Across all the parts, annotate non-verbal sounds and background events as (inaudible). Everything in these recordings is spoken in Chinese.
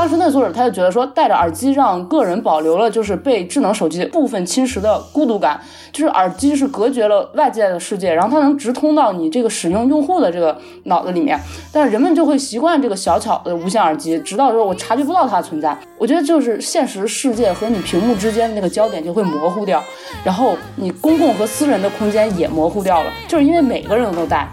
当时那作者他就觉得说，戴着耳机让个人保留了就是被智能手机部分侵蚀的孤独感，就是耳机是隔绝了外界的世界，然后它能直通到你这个使用用户的这个脑子里面，但是人们就会习惯这个小巧的无线耳机，直到说我察觉不到它的存在。我觉得就是现实世界和你屏幕之间的那个焦点就会模糊掉，然后你公共和私人的空间也模糊掉了，就是因为每个人都戴。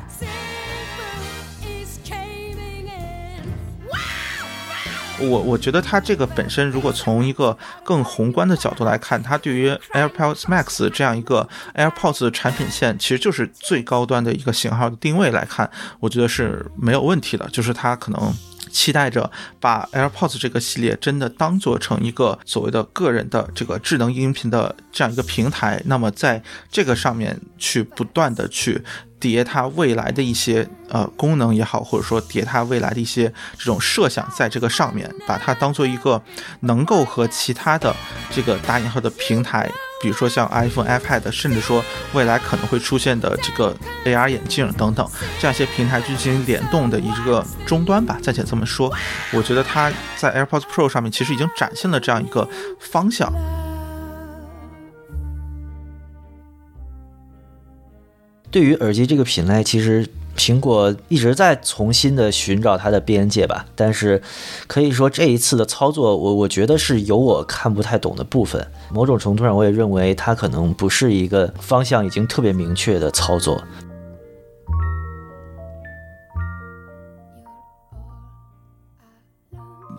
我我觉得它这个本身，如果从一个更宏观的角度来看，它对于 AirPods Max 这样一个 AirPods 产品线，其实就是最高端的一个型号的定位来看，我觉得是没有问题的。就是它可能期待着把 AirPods 这个系列真的当做成一个所谓的个人的这个智能音频的这样一个平台，那么在这个上面去不断的去。叠它未来的一些呃功能也好，或者说叠它未来的一些这种设想，在这个上面，把它当做一个能够和其他的这个打引号的平台，比如说像 iPhone、iPad，甚至说未来可能会出现的这个 AR 眼镜等等这样一些平台进行联动的一个终端吧，暂且这么说。我觉得它在 AirPods Pro 上面其实已经展现了这样一个方向。对于耳机这个品类，其实苹果一直在重新的寻找它的边界吧。但是，可以说这一次的操作，我我觉得是有我看不太懂的部分。某种程度上，我也认为它可能不是一个方向已经特别明确的操作。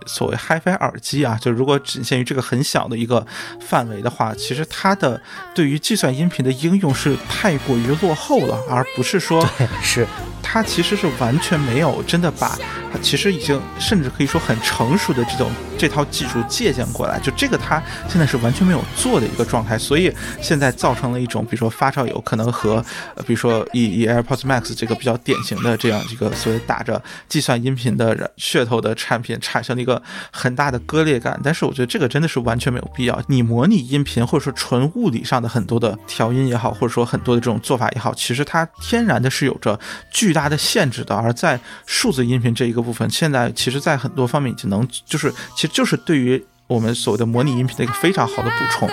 所谓 HiFi 耳机啊，就如果仅限于这个很小的一个范围的话，其实它的对于计算音频的应用是太过于落后了，而不是说是。它其实是完全没有真的把它其实已经甚至可以说很成熟的这种这套技术借鉴过来，就这个它现在是完全没有做的一个状态，所以现在造成了一种比如说发烧友可能和 (laughs) 比如说以以 AirPods Max 这个比较典型的这样一个所谓打着计算音频的噱头的产品产生了一个。很大的割裂感，但是我觉得这个真的是完全没有必要。你模拟音频或者说纯物理上的很多的调音也好，或者说很多的这种做法也好，其实它天然的是有着巨大大的限制的。而在数字音频这一个部分，现在其实在很多方面已经能，就是其实就是对于我们所谓的模拟音频的一个非常好的补充。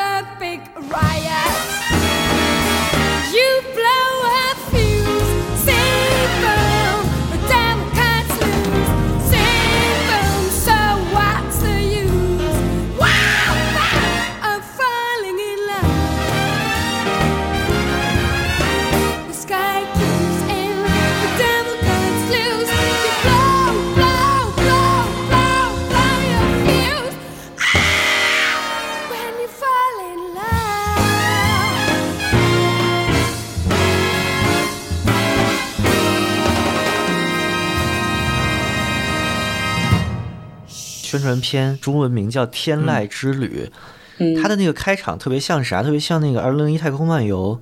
宣传片中文名叫《天籁之旅》，它的那个开场特别像啥？特别像那个《二零零一太空漫游》，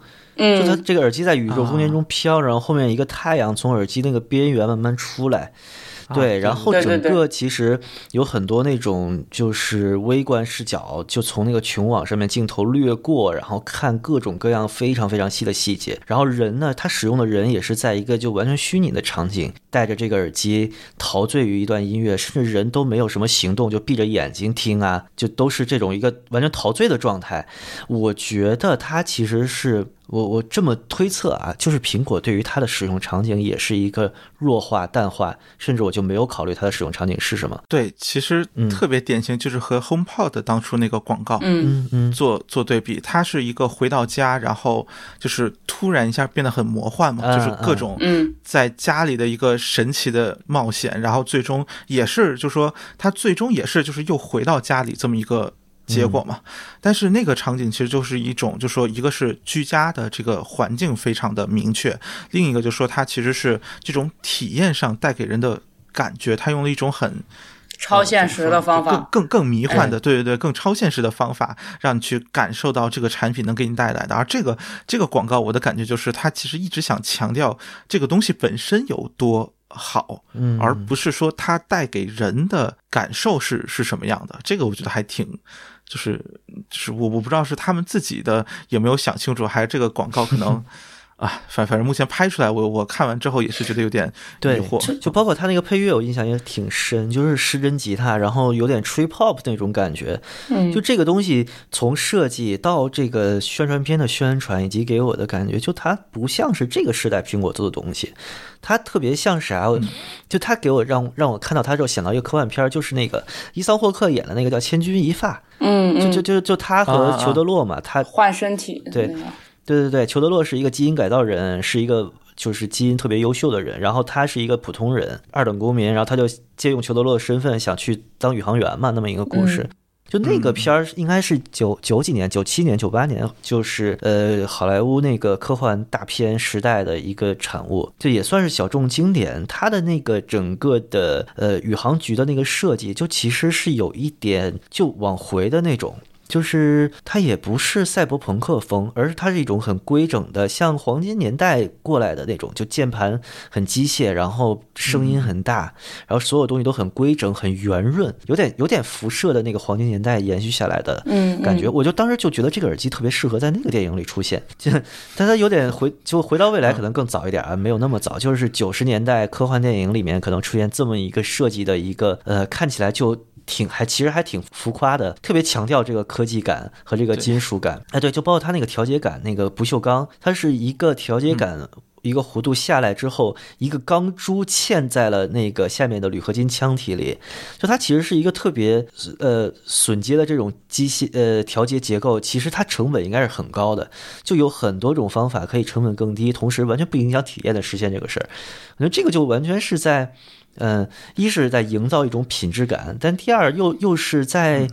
就它这个耳机在宇宙空间中飘，然后后面一个太阳从耳机那个边缘慢慢出来。对，然后整个其实有很多那种就是微观视角，就从那个穹网上面镜头掠过，然后看各种各样非常非常细的细节。然后人呢，他使用的人也是在一个就完全虚拟的场景，戴着这个耳机陶醉于一段音乐，甚至人都没有什么行动，就闭着眼睛听啊，就都是这种一个完全陶醉的状态。我觉得它其实是。我我这么推测啊，就是苹果对于它的使用场景也是一个弱化淡化，甚至我就没有考虑它的使用场景是什么。对，其实特别典型就是和 HomePod 当初那个广告，嗯嗯，做做对比，它是一个回到家，然后就是突然一下变得很魔幻嘛，就是各种在家里的一个神奇的冒险，然后最终也是就说它最终也是就是又回到家里这么一个。结果嘛，但是那个场景其实就是一种，就说一个是居家的这个环境非常的明确，另一个就说它其实是这种体验上带给人的感觉，它用了一种很超现实的方法，更更更迷幻的，对对对，更超现实的方法，让你去感受到这个产品能给你带来的。而这个这个广告，我的感觉就是，它其实一直想强调这个东西本身有多好，而不是说它带给人的感受是是什么样的。这个我觉得还挺。就是，就是我我不知道是他们自己的有没有想清楚，还是这个广告可能，(laughs) 啊，反反正目前拍出来，我我看完之后也是觉得有点疑惑。就包括他那个配乐，我印象也挺深，就是失真吉他，然后有点 trip hop 那种感觉。嗯，就这个东西从设计到这个宣传片的宣传，以及给我的感觉，就它不像是这个时代苹果做的东西，它特别像啥？就他给我让让我看到他之后想到一个科幻片，就是那个伊桑霍克演的那个叫《千钧一发》。嗯，就就就就他和裘德洛嘛，他换身体。对。对对对对，裘德洛是一个基因改造人，是一个就是基因特别优秀的人。然后他是一个普通人，二等公民。然后他就借用裘德洛的身份想去当宇航员嘛，那么一个故事。就那个片儿应该是九九几年、九七年、九八年，就是呃好莱坞那个科幻大片时代的一个产物，就也算是小众经典。他的那个整个的呃宇航局的那个设计，就其实是有一点就往回的那种。就是它也不是赛博朋克风，而是它是一种很规整的，像黄金年代过来的那种，就键盘很机械，然后声音很大，然后所有东西都很规整、很圆润，有点有点辐射的那个黄金年代延续下来的感觉。我就当时就觉得这个耳机特别适合在那个电影里出现，就 (laughs) 但它有点回就回到未来可能更早一点啊，没有那么早，就是九十年代科幻电影里面可能出现这么一个设计的一个呃，看起来就。挺还其实还挺浮夸的，特别强调这个科技感和这个金属感。哎，对，就包括它那个调节杆，那个不锈钢，它是一个调节杆，一个弧度下来之后，一个钢珠嵌在了那个下面的铝合金腔体里。就它其实是一个特别呃榫接的这种机械呃调节结构，其实它成本应该是很高的，就有很多种方法可以成本更低，同时完全不影响体验的实现这个事儿。我觉得这个就完全是在。嗯，一是在营造一种品质感，但第二又又是在，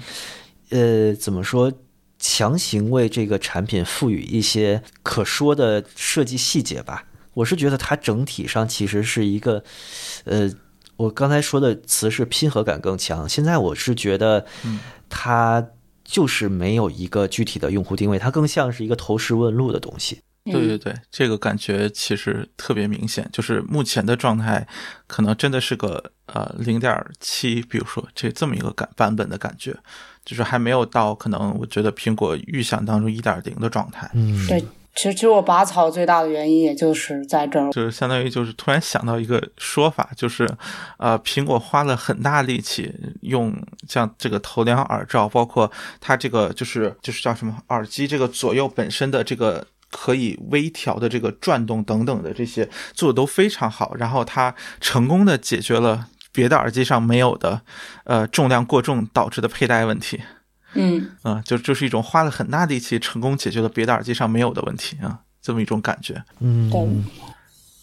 呃，怎么说，强行为这个产品赋予一些可说的设计细节吧。我是觉得它整体上其实是一个，呃，我刚才说的词是拼合感更强。现在我是觉得，它就是没有一个具体的用户定位，它更像是一个投石问路的东西。对对对，这个感觉其实特别明显，就是目前的状态，可能真的是个呃零点七，比如说这这么一个感版本的感觉，就是还没有到可能我觉得苹果预想当中一点零的状态。嗯，对，其实其实我拔草最大的原因也就是在这儿，就是相当于就是突然想到一个说法，就是呃苹果花了很大力气用像这个头梁耳罩，包括它这个就是就是叫什么耳机这个左右本身的这个。可以微调的这个转动等等的这些做的都非常好，然后它成功的解决了别的耳机上没有的，呃，重量过重导致的佩戴问题。嗯，啊，就就是一种花了很大力气成功解决了别的耳机上没有的问题啊，这么一种感觉。嗯。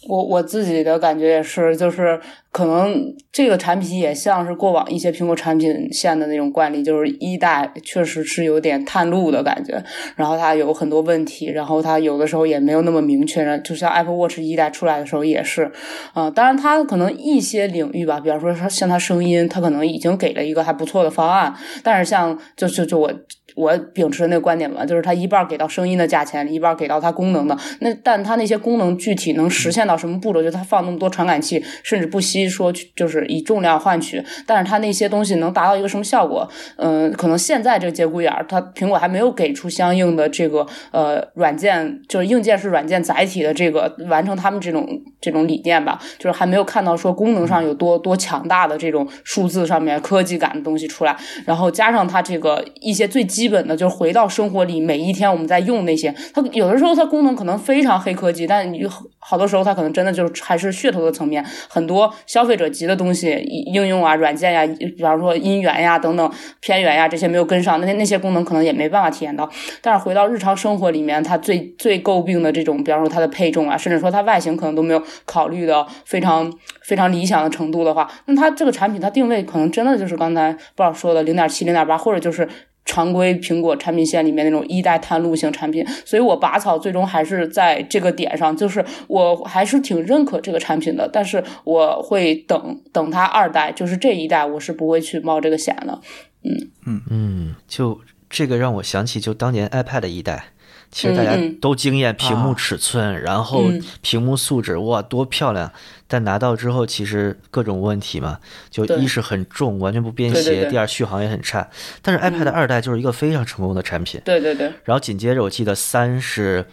我我自己的感觉也是，就是可能这个产品也像是过往一些苹果产品线的那种惯例，就是一代确实是有点探路的感觉，然后它有很多问题，然后它有的时候也没有那么明确，就像 Apple Watch 一代出来的时候也是，啊，当然它可能一些领域吧，比方说像它声音，它可能已经给了一个还不错的方案，但是像就就就我。我秉持的那个观点嘛，就是它一半给到声音的价钱，一半给到它功能的。那但它那些功能具体能实现到什么步骤？就它放那么多传感器，甚至不惜说就是以重量换取，但是它那些东西能达到一个什么效果？嗯，可能现在这个节骨眼儿，它苹果还没有给出相应的这个呃软件，就是硬件是软件载体的这个完成他们这种这种理念吧，就是还没有看到说功能上有多多强大的这种数字上面科技感的东西出来。然后加上它这个一些最基基本的就是回到生活里，每一天我们在用那些，它有的时候它功能可能非常黑科技，但你好多时候它可能真的就是还是噱头的层面，很多消费者级的东西应用啊、软件呀，比方说音源呀等等偏远呀这些没有跟上，那些那些功能可能也没办法体验到。但是回到日常生活里面，它最最诟病的这种，比方说它的配重啊，甚至说它外形可能都没有考虑的非常非常理想的程度的话，那它这个产品它定位可能真的就是刚才不知道说的零点七、零点八，或者就是。常规苹果产品线里面那种一代探路型产品，所以我拔草最终还是在这个点上，就是我还是挺认可这个产品的，但是我会等等它二代，就是这一代我是不会去冒这个险的。嗯嗯嗯，就这个让我想起就当年 iPad 一代。其实大家都惊艳屏幕尺寸，然后屏幕素质哇多漂亮，但拿到之后其实各种问题嘛，就一是很重，完全不便携；第二续航也很差。但是 iPad 二代就是一个非常成功的产品。对对对。然后紧接着我记得三是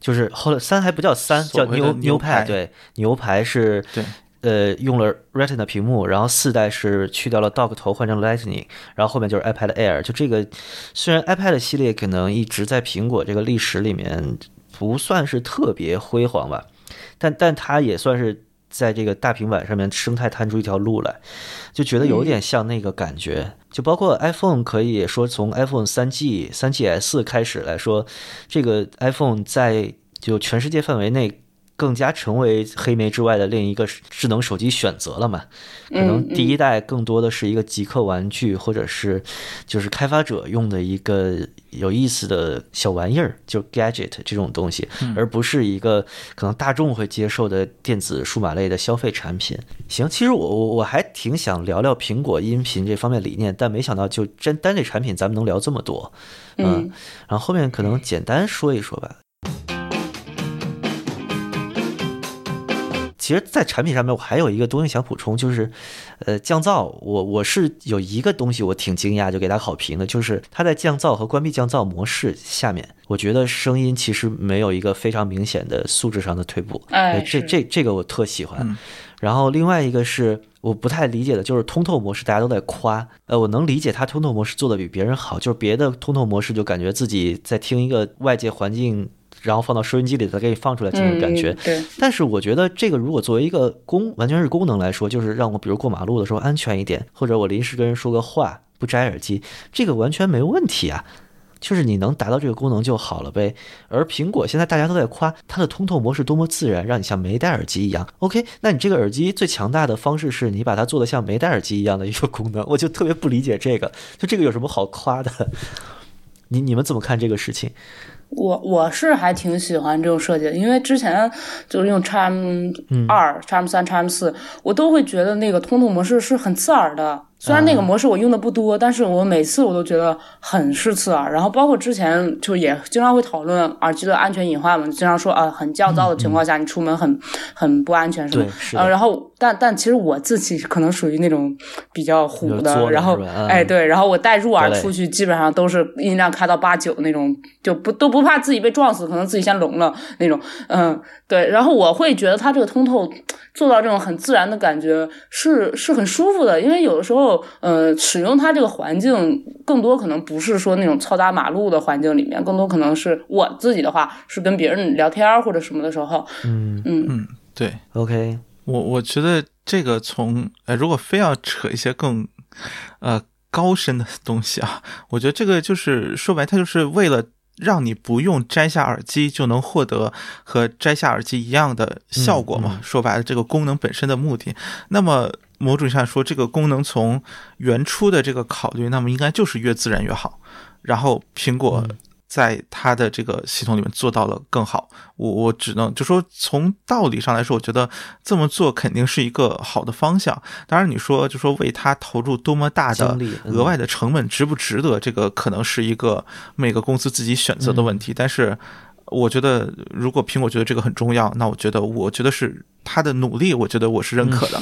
就是后来三还不叫三，叫牛牛排。对，牛排是对。呃，用了 Retina 屏幕，然后四代是去掉了 Dock 头，换成 Lightning，然后后面就是 iPad Air。就这个，虽然 iPad 系列可能一直在苹果这个历史里面不算是特别辉煌吧，但但它也算是在这个大平板上面生态探出一条路来，就觉得有点像那个感觉。就包括 iPhone，可以说从 iPhone 三 G、三 GS 开始来说，这个 iPhone 在就全世界范围内。更加成为黑莓之外的另一个智能手机选择了嘛？可能第一代更多的是一个极客玩具，或者是就是开发者用的一个有意思的小玩意儿，就 gadget 这种东西，而不是一个可能大众会接受的电子数码类的消费产品。行，其实我我我还挺想聊聊苹果音频这方面理念，但没想到就真单这产品咱们能聊这么多，嗯，然后后面可能简单说一说吧。其实，在产品上面，我还有一个东西想补充，就是，呃，降噪。我我是有一个东西，我挺惊讶，就给他好评的，就是它在降噪和关闭降噪模式下面，我觉得声音其实没有一个非常明显的素质上的退步。哎，这这这个我特喜欢。然后另外一个是我不太理解的，就是通透模式，大家都在夸，呃，我能理解它通透模式做的比别人好，就是别的通透模式就感觉自己在听一个外界环境。然后放到收音机里再给你放出来，这种感觉。对。但是我觉得这个如果作为一个功，完全是功能来说，就是让我比如过马路的时候安全一点，或者我临时跟人说个话不摘耳机，这个完全没问题啊。就是你能达到这个功能就好了呗。而苹果现在大家都在夸它的通透模式多么自然，让你像没戴耳机一样。OK，那你这个耳机最强大的方式是你把它做的像没戴耳机一样的一个功能，我就特别不理解这个。就这个有什么好夸的？你你们怎么看这个事情？我我是还挺喜欢这种设计的，因为之前就是用 Charm 二、Charm 三、Charm 四，我都会觉得那个通透模式是很刺耳的。虽然那个模式我用的不多，但是我每次我都觉得很是刺耳。然后包括之前就也经常会讨论耳机的安全隐患嘛，经常说啊，很降噪的情况下你出门很很不安全，什么？呃，然后但但其实我自己可能属于那种比较虎的，然后哎对，然后我带入耳出去基本上都是音量开到八九那种，就不都不怕自己被撞死，可能自己先聋了那种，嗯对。然后我会觉得它这个通透做到这种很自然的感觉是是很舒服的，因为有的时候。呃，使用它这个环境，更多可能不是说那种嘈杂马路的环境里面，更多可能是我自己的话，是跟别人聊天或者什么的时候。嗯嗯嗯，对，OK，我我觉得这个从呃，如果非要扯一些更呃高深的东西啊，我觉得这个就是说白，它就是为了。让你不用摘下耳机就能获得和摘下耳机一样的效果嘛？说白了，这个功能本身的目的。那么某种意义上说，这个功能从原初的这个考虑，那么应该就是越自然越好。然后苹果。在它的这个系统里面做到了更好，我我只能就说从道理上来说，我觉得这么做肯定是一个好的方向。当然，你说就说为它投入多么大的额外的成本，值不值得？这个可能是一个每个公司自己选择的问题。但是，我觉得如果苹果觉得这个很重要，那我觉得我觉得是他的努力，我觉得我是认可的。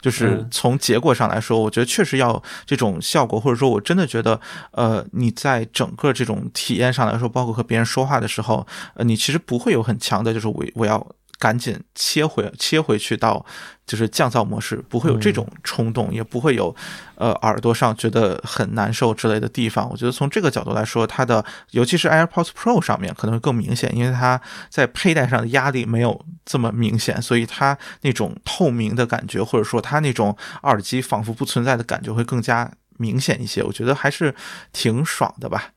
就是从结果上来说，我觉得确实要这种效果，或者说我真的觉得，呃，你在整个这种体验上来说，包括和别人说话的时候，呃，你其实不会有很强的，就是我我要。赶紧切回切回去到就是降噪模式，不会有这种冲动，也不会有呃耳朵上觉得很难受之类的地方。我觉得从这个角度来说，它的尤其是 AirPods Pro 上面可能会更明显，因为它在佩戴上的压力没有这么明显，所以它那种透明的感觉，或者说它那种耳机仿佛不存在的感觉会更加明显一些。我觉得还是挺爽的吧。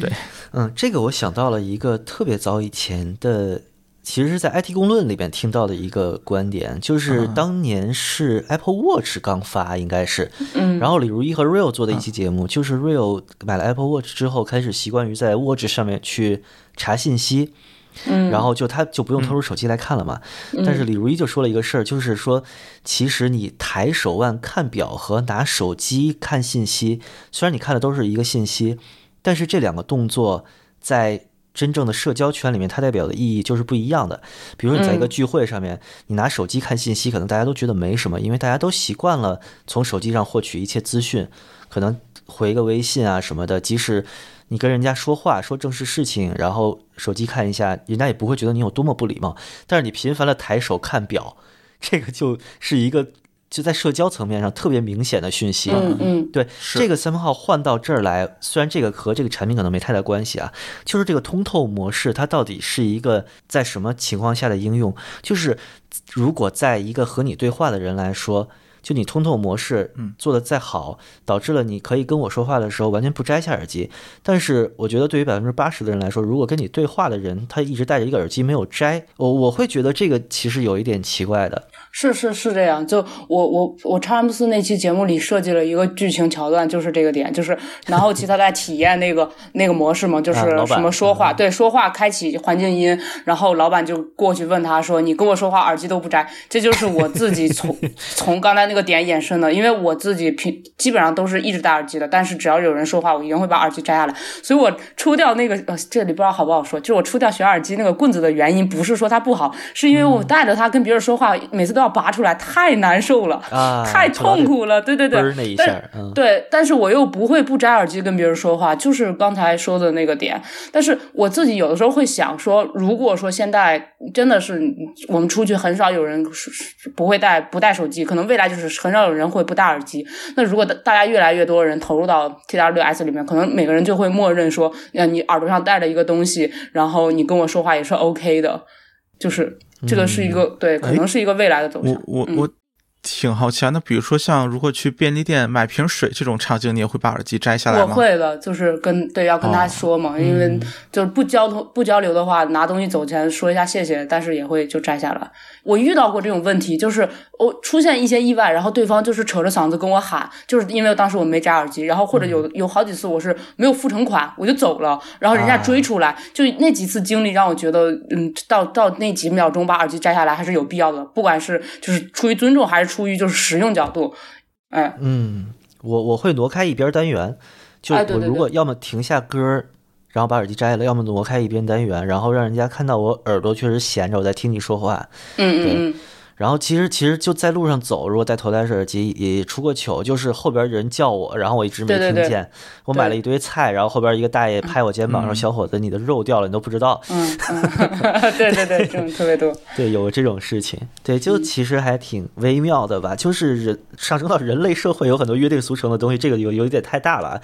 对，嗯，这个我想到了一个特别早以前的。其实是在 IT 公论里边听到的一个观点，就是当年是 Apple Watch 刚发，应该是，嗯，然后李如一和 Real 做的一期节目，就是 Real 买了 Apple Watch 之后，开始习惯于在 Watch 上面去查信息，嗯，然后就他就不用掏出手机来看了嘛。但是李如一就说了一个事儿，就是说，其实你抬手腕看表和拿手机看信息，虽然你看的都是一个信息，但是这两个动作在。真正的社交圈里面，它代表的意义就是不一样的。比如说，你在一个聚会上面，你拿手机看信息，可能大家都觉得没什么，因为大家都习惯了从手机上获取一切资讯，可能回个微信啊什么的，即使你跟人家说话说正式事情，然后手机看一下，人家也不会觉得你有多么不礼貌。但是你频繁的抬手看表，这个就 (laughs) 是一个就在社交层面上特别明显的讯息。嗯嗯，对，这个三分号换到这儿来，虽然这个和这个产品可能没太大关系啊，就是这个通透模式它到底是一个在什么情况下的应用？就是如果在一个和你对话的人来说。就你通透模式，嗯，做的再好，导致了你可以跟我说话的时候完全不摘下耳机。但是我觉得对于百分之八十的人来说，如果跟你对话的人他一直戴着一个耳机没有摘，我我会觉得这个其实有一点奇怪的。是是是这样，就我我我查姆斯那期节目里设计了一个剧情桥段，就是这个点，就是然后其他在体验那个 (laughs) 那个模式嘛，就是什么说话，对说话开启环境音，然后老板就过去问他说：“你跟我说话耳机都不摘？”这就是我自己从 (laughs) 从刚才那个点衍生的，因为我自己平基本上都是一直戴耳机的，但是只要有人说话，我一定会把耳机摘下来。所以我抽掉那个呃，这里不知道好不好说，就是我抽掉选耳机那个棍子的原因，不是说它不好，是因为我带着它跟别人说话，每次都要拔出来，太难受了，太痛苦了。对对对，但对，但是我又不会不摘耳机跟别人说话，就是刚才说的那个点。但是我自己有的时候会想说，如果说现在真的是我们出去很少有人不会带不带手机，可能未来就是很少有人会不戴耳机。那如果大家越来越多人投入到 TWS 里面，可能每个人就会默认说，呃，你耳朵上戴着一个东西，然后你跟我说话也是 OK 的，就是。这个是一个对，可能是一个未来的走向。我我我。挺好奇啊，那比如说像如果去便利店买瓶水这种场景，你也会把耳机摘下来吗？我会的，就是跟对要跟他说嘛，因为就是不交通不交流的话，拿东西走前说一下谢谢，但是也会就摘下来。我遇到过这种问题，就是我出现一些意外，然后对方就是扯着嗓子跟我喊，就是因为当时我没摘耳机，然后或者有有好几次我是没有付成款，我就走了，然后人家追出来，就那几次经历让我觉得，嗯，到到那几秒钟把耳机摘下来还是有必要的，不管是就是出于尊重还是。出于就是实用角度，哎，嗯，我我会挪开一边单元，就我如果要么停下歌，然后把耳机摘了，要么挪开一边单元，然后让人家看到我耳朵确实闲着，我在听你说话，嗯嗯嗯。然后其实其实就在路上走，如果戴头戴式耳机也出过糗，就是后边人叫我，然后我一直没听见。我买了一堆菜，然后后边一个大爷拍我肩膀说：“小伙子，你的肉掉了，你都不知道。”嗯，对 (laughs) 对对，(laughs) 这种特别多。对，有这种事情。对，就其实还挺微妙的吧。就是人上升到人类社会，有很多约定俗成的东西，这个有有一点太大了。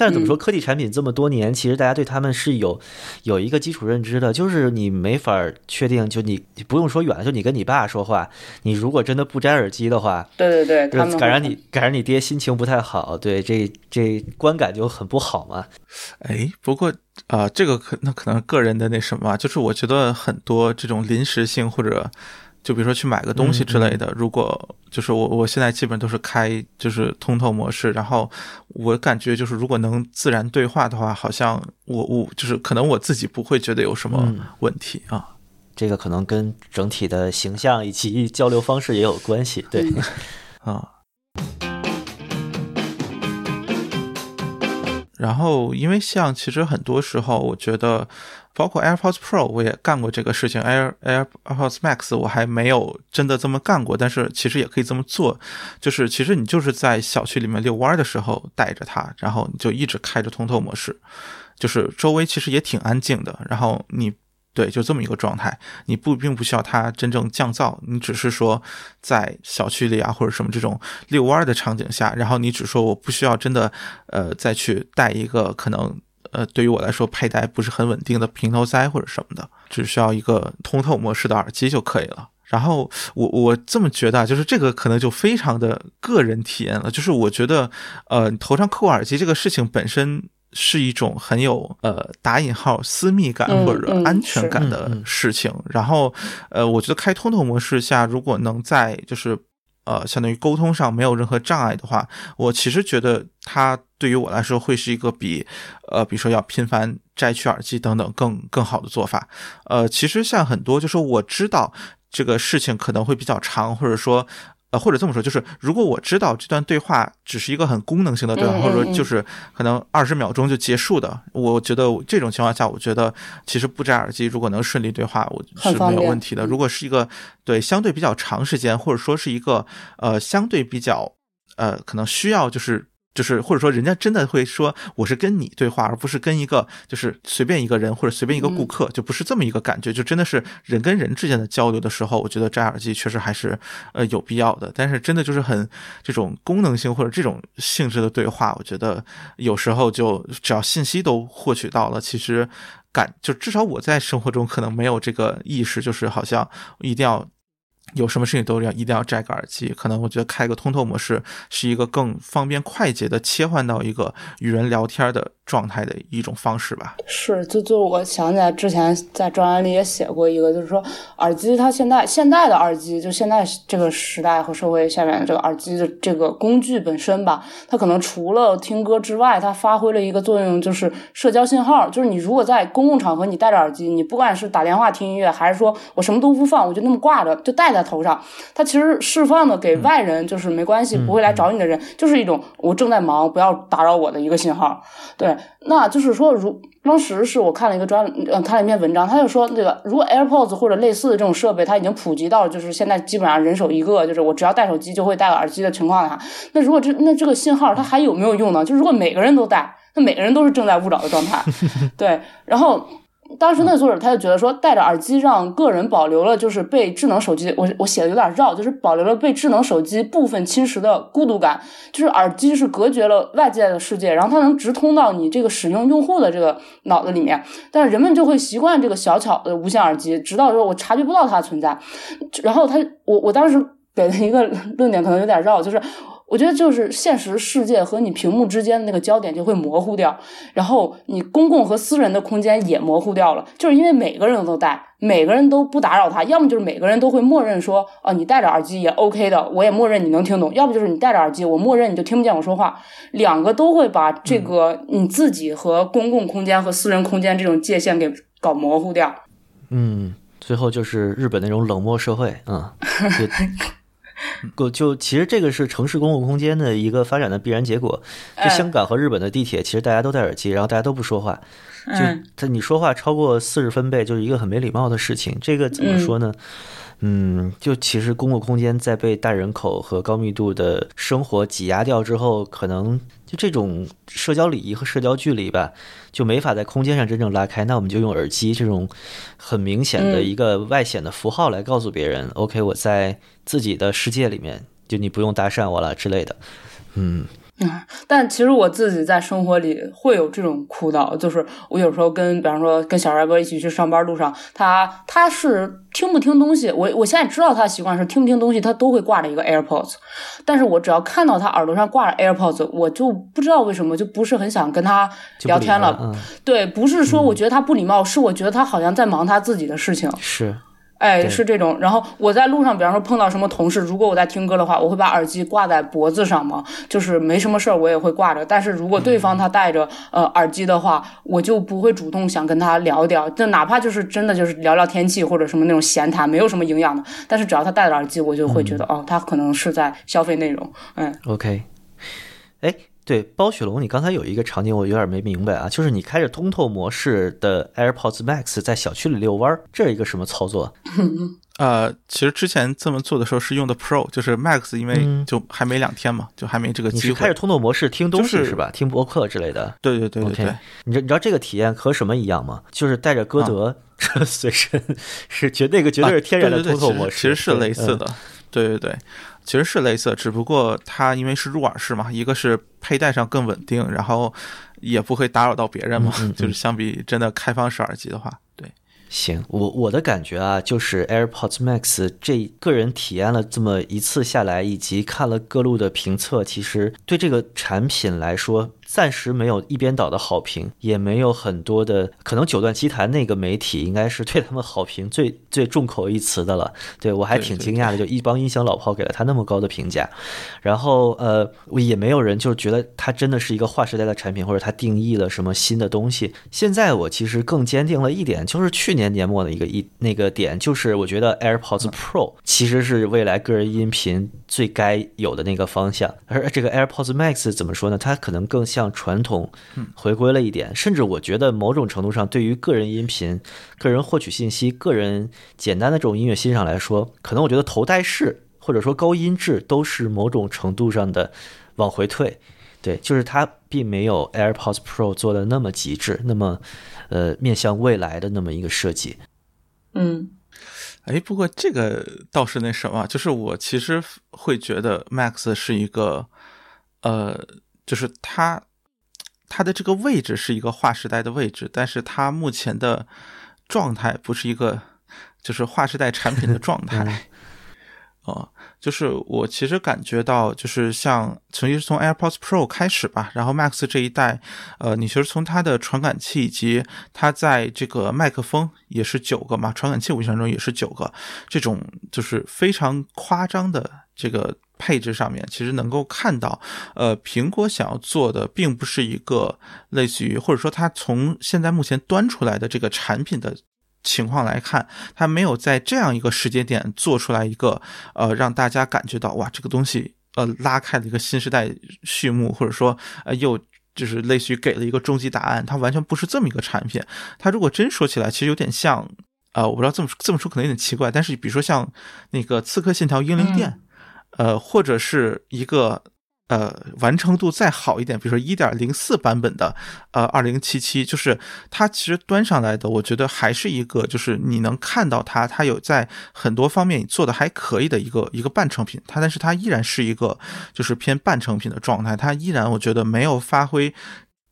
但是怎么说，科技产品这么多年，其实大家对他们是有有一个基础认知的，就是你没法确定，就你不用说远了，就你跟你爸说话，你如果真的不摘耳机的话，对对对，赶上你赶上你爹心情不太好，对，这这观感就很不好嘛。哎，不过啊，这个可那可能个人的那什么，就是我觉得很多这种临时性或者。就比如说去买个东西之类的，如果就是我我现在基本都是开就是通透模式，然后我感觉就是如果能自然对话的话，好像我我就是可能我自己不会觉得有什么问题啊。这个可能跟整体的形象以及交流方式也有关系，对 (laughs) 啊。然后因为像其实很多时候我觉得。包括 AirPods Pro，我也干过这个事情。Air AirPods Max 我还没有真的这么干过，但是其实也可以这么做。就是其实你就是在小区里面遛弯的时候带着它，然后你就一直开着通透模式，就是周围其实也挺安静的。然后你对就这么一个状态，你不并不需要它真正降噪，你只是说在小区里啊或者什么这种遛弯的场景下，然后你只说我不需要真的呃再去带一个可能。呃，对于我来说，佩戴不是很稳定的平头塞或者什么的，只需要一个通透模式的耳机就可以了。然后我我这么觉得，就是这个可能就非常的个人体验了。就是我觉得，呃，头上扣耳机这个事情本身是一种很有呃打引号私密感或者安全感的事情。然后，呃，我觉得开通透模式下，如果能在就是呃相当于沟通上没有任何障碍的话，我其实觉得它。对于我来说，会是一个比，呃，比如说要频繁摘取耳机等等更更好的做法。呃，其实像很多，就是我知道这个事情可能会比较长，或者说，呃，或者这么说，就是如果我知道这段对话只是一个很功能性的对话，或者说就是可能二十秒钟就结束的，我觉得这种情况下，我觉得其实不摘耳机，如果能顺利对话，我是没有问题的。如果是一个对相对比较长时间，或者说是一个呃相对比较呃可能需要就是。就是或者说人家真的会说我是跟你对话，而不是跟一个就是随便一个人或者随便一个顾客，就不是这么一个感觉，就真的是人跟人之间的交流的时候，我觉得摘耳机确实还是呃有必要的。但是真的就是很这种功能性或者这种性质的对话，我觉得有时候就只要信息都获取到了，其实感就至少我在生活中可能没有这个意识，就是好像一定要。有什么事情都要一定要摘个耳机，可能我觉得开个通透模式是一个更方便快捷的切换到一个与人聊天的状态的一种方式吧。是，就就我想起来之前在专栏里也写过一个，就是说耳机它现在现在的耳机，就现在这个时代和社会下面这个耳机的这个工具本身吧，它可能除了听歌之外，它发挥了一个作用，就是社交信号。就是你如果在公共场合你戴着耳机，你不管是打电话听音乐，还是说我什么都不放，我就那么挂着就戴在。头上，它其实释放的给外人就是没关系，不会来找你的人，就是一种我正在忙，不要打扰我的一个信号。对，那就是说，如当时是我看了一个专，呃，看了一篇文章，他就说，那个如果 AirPods 或者类似的这种设备，它已经普及到就是现在基本上人手一个，就是我只要带手机就会带个耳机的情况下，那如果这那这个信号它还有没有用呢？就如果每个人都带，那每个人都是正在误导的状态。(laughs) 对，然后。当时那个作者他就觉得说，戴着耳机让个人保留了就是被智能手机，我我写的有点绕，就是保留了被智能手机部分侵蚀的孤独感。就是耳机是隔绝了外界的世界，然后它能直通到你这个使用用户的这个脑子里面，但是人们就会习惯这个小巧的无线耳机，直到说我察觉不到它的存在。然后他，我我当时给的一个 (laughs) 论点可能有点绕，就是。我觉得就是现实世界和你屏幕之间的那个焦点就会模糊掉，然后你公共和私人的空间也模糊掉了，就是因为每个人都戴，每个人都不打扰他，要么就是每个人都会默认说，哦，你戴着耳机也 OK 的，我也默认你能听懂，要不就是你戴着耳机，我默认你就听不见我说话，两个都会把这个你自己和公共空间和私人空间这种界限给搞模糊掉。嗯，最后就是日本那种冷漠社会，嗯。就其实这个是城市公共空间的一个发展的必然结果。就香港和日本的地铁，其实大家都戴耳机，然后大家都不说话。就他你说话超过四十分贝，就是一个很没礼貌的事情。这个怎么说呢？嗯，嗯就其实公共空间在被大人口和高密度的生活挤压掉之后，可能就这种社交礼仪和社交距离吧，就没法在空间上真正拉开。那我们就用耳机这种很明显的一个外显的符号来告诉别人：“OK，我在自己的世界里面，就你不用搭讪我了之类的。”嗯。嗯，但其实我自己在生活里会有这种苦恼，就是我有时候跟，比方说跟小帅哥一起去上班路上，他他是听不听东西，我我现在知道他的习惯是听不听东西，他都会挂着一个 AirPods，但是我只要看到他耳朵上挂着 AirPods，我就不知道为什么就不是很想跟他聊天了。对，不是说我觉得他不礼貌，是我觉得他好像在忙他自己的事情。是。哎，是这种。然后我在路上，比方说碰到什么同事，如果我在听歌的话，我会把耳机挂在脖子上嘛，就是没什么事儿，我也会挂着。但是如果对方他戴着呃耳机的话，我就不会主动想跟他聊聊，就哪怕就是真的就是聊聊天气或者什么那种闲谈，没有什么营养的。但是只要他戴着耳机，我就会觉得哦，他可能是在消费内容。嗯，OK，哎。对，包雪龙，你刚才有一个场景我有点没明白啊，就是你开着通透模式的 AirPods Max 在小区里遛弯儿，这是一个什么操作？(laughs) 呃，其实之前这么做的时候是用的 Pro，就是 Max，因为就还没两天嘛，就还没这个机会。你是开着通透模式听东西是吧？听播客之类的。对对对对对。你知你知道这个体验和什么一样吗？就是带着歌德 (laughs) 随身，是绝那个绝对是天然的通透模式，其实是类似的。对对对。其实是类似，只不过它因为是入耳式嘛，一个是佩戴上更稳定，然后也不会打扰到别人嘛。(laughs) 就是相比真的开放式耳机的话，对。行，我我的感觉啊，就是 AirPods Max 这个人体验了这么一次下来，以及看了各路的评测，其实对这个产品来说。暂时没有一边倒的好评，也没有很多的可能。九段奇谭那个媒体应该是对他们好评最 (laughs) 最重口一词的了。对我还挺惊讶的，就一帮音响老炮给了他那么高的评价。然后呃，也没有人就觉得它真的是一个划时代的产品，或者它定义了什么新的东西。现在我其实更坚定了一点，就是去年年末的一个一那个点，就是我觉得 AirPods Pro 其实是未来个人音频最该有的那个方向。而这个 AirPods Max 怎么说呢？它可能更像。向传统回归了一点，甚至我觉得某种程度上，对于个人音频、个人获取信息、个人简单的这种音乐欣赏来说，可能我觉得头戴式或者说高音质都是某种程度上的往回退。对，就是它并没有 AirPods Pro 做的那么极致，那么呃面向未来的那么一个设计。嗯，哎，不过这个倒是那什么，就是我其实会觉得 Max 是一个，呃，就是它它的这个位置是一个划时代的位置，但是它目前的状态不是一个。就是划时代产品的状态，(laughs) 哦，就是我其实感觉到，就是像从其是从 AirPods Pro 开始吧，然后 Max 这一代，呃，你其实从它的传感器以及它在这个麦克风也是九个嘛，传感器我印象中也是九个，这种就是非常夸张的这个配置上面，其实能够看到，呃，苹果想要做的并不是一个类似于，或者说它从现在目前端出来的这个产品的。情况来看，它没有在这样一个时间点做出来一个呃，让大家感觉到哇，这个东西呃拉开了一个新时代序幕，或者说呃又就是类似于给了一个终极答案。它完全不是这么一个产品。它如果真说起来，其实有点像呃，我不知道这么这么说可能有点奇怪，但是比如说像那个《刺客信条：英灵殿》，呃，或者是一个。呃，完成度再好一点，比如说一点零四版本的，呃，二零七七，就是它其实端上来的，我觉得还是一个，就是你能看到它，它有在很多方面做的还可以的一个一个半成品，它但是它依然是一个就是偏半成品的状态，它依然我觉得没有发挥。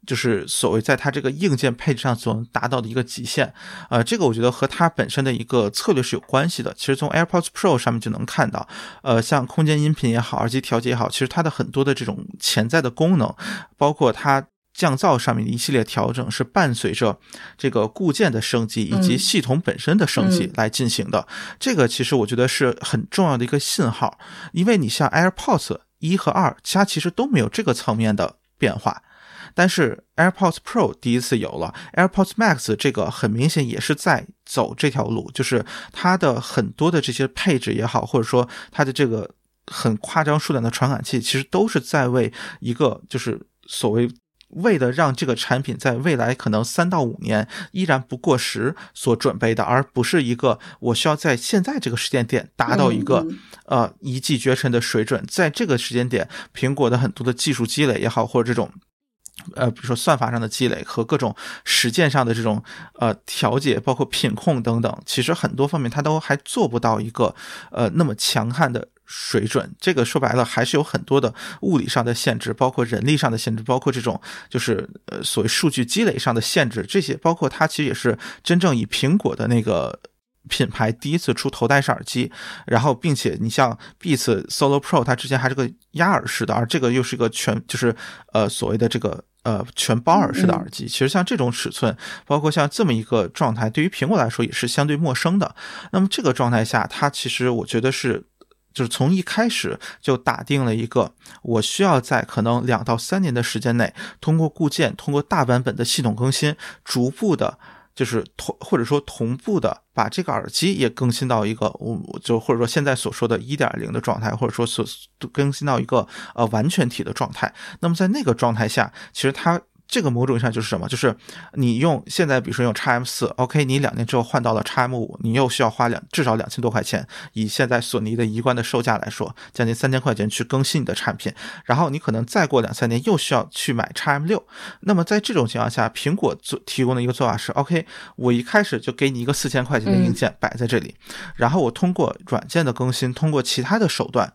就是所谓在它这个硬件配置上所能达到的一个极限，呃，这个我觉得和它本身的一个策略是有关系的。其实从 AirPods Pro 上面就能看到，呃，像空间音频也好，耳机调节也好，其实它的很多的这种潜在的功能，包括它降噪上面的一系列调整，是伴随着这个固件的升级以及系统本身的升级来进行的。这个其实我觉得是很重要的一个信号，因为你像 AirPods 一和二，它其实都没有这个层面的变化。但是 AirPods Pro 第一次有了 AirPods Max，这个很明显也是在走这条路，就是它的很多的这些配置也好，或者说它的这个很夸张数量的传感器，其实都是在为一个就是所谓为了让这个产品在未来可能三到五年依然不过时所准备的，而不是一个我需要在现在这个时间点达到一个呃一骑绝尘的水准，在这个时间点，苹果的很多的技术积累也好，或者这种。呃，比如说算法上的积累和各种实践上的这种呃调节，包括品控等等，其实很多方面它都还做不到一个呃那么强悍的水准。这个说白了还是有很多的物理上的限制，包括人力上的限制，包括这种就是呃所谓数据积累上的限制。这些包括它其实也是真正以苹果的那个。品牌第一次出头戴式耳机，然后并且你像 Beats Solo Pro，它之前还是个压耳式的，而这个又是一个全就是呃所谓的这个呃全包耳式的耳机。其实像这种尺寸，包括像这么一个状态，对于苹果来说也是相对陌生的。那么这个状态下，它其实我觉得是就是从一开始就打定了一个，我需要在可能两到三年的时间内，通过固件，通过大版本的系统更新，逐步的。就是同或者说同步的把这个耳机也更新到一个我就或者说现在所说的一点零的状态，或者说所更新到一个呃完全体的状态。那么在那个状态下，其实它。这个某种意义上就是什么？就是你用现在，比如说用 x M 四，OK，你两年之后换到了 x M 五，你又需要花两至少两千多块钱，以现在索尼的一贯的售价来说，将近三千块钱去更新你的产品，然后你可能再过两三年又需要去买 x M 六。那么在这种情况下，苹果做提供的一个做法是，OK，我一开始就给你一个四千块钱的硬件摆在这里，然后我通过软件的更新，通过其他的手段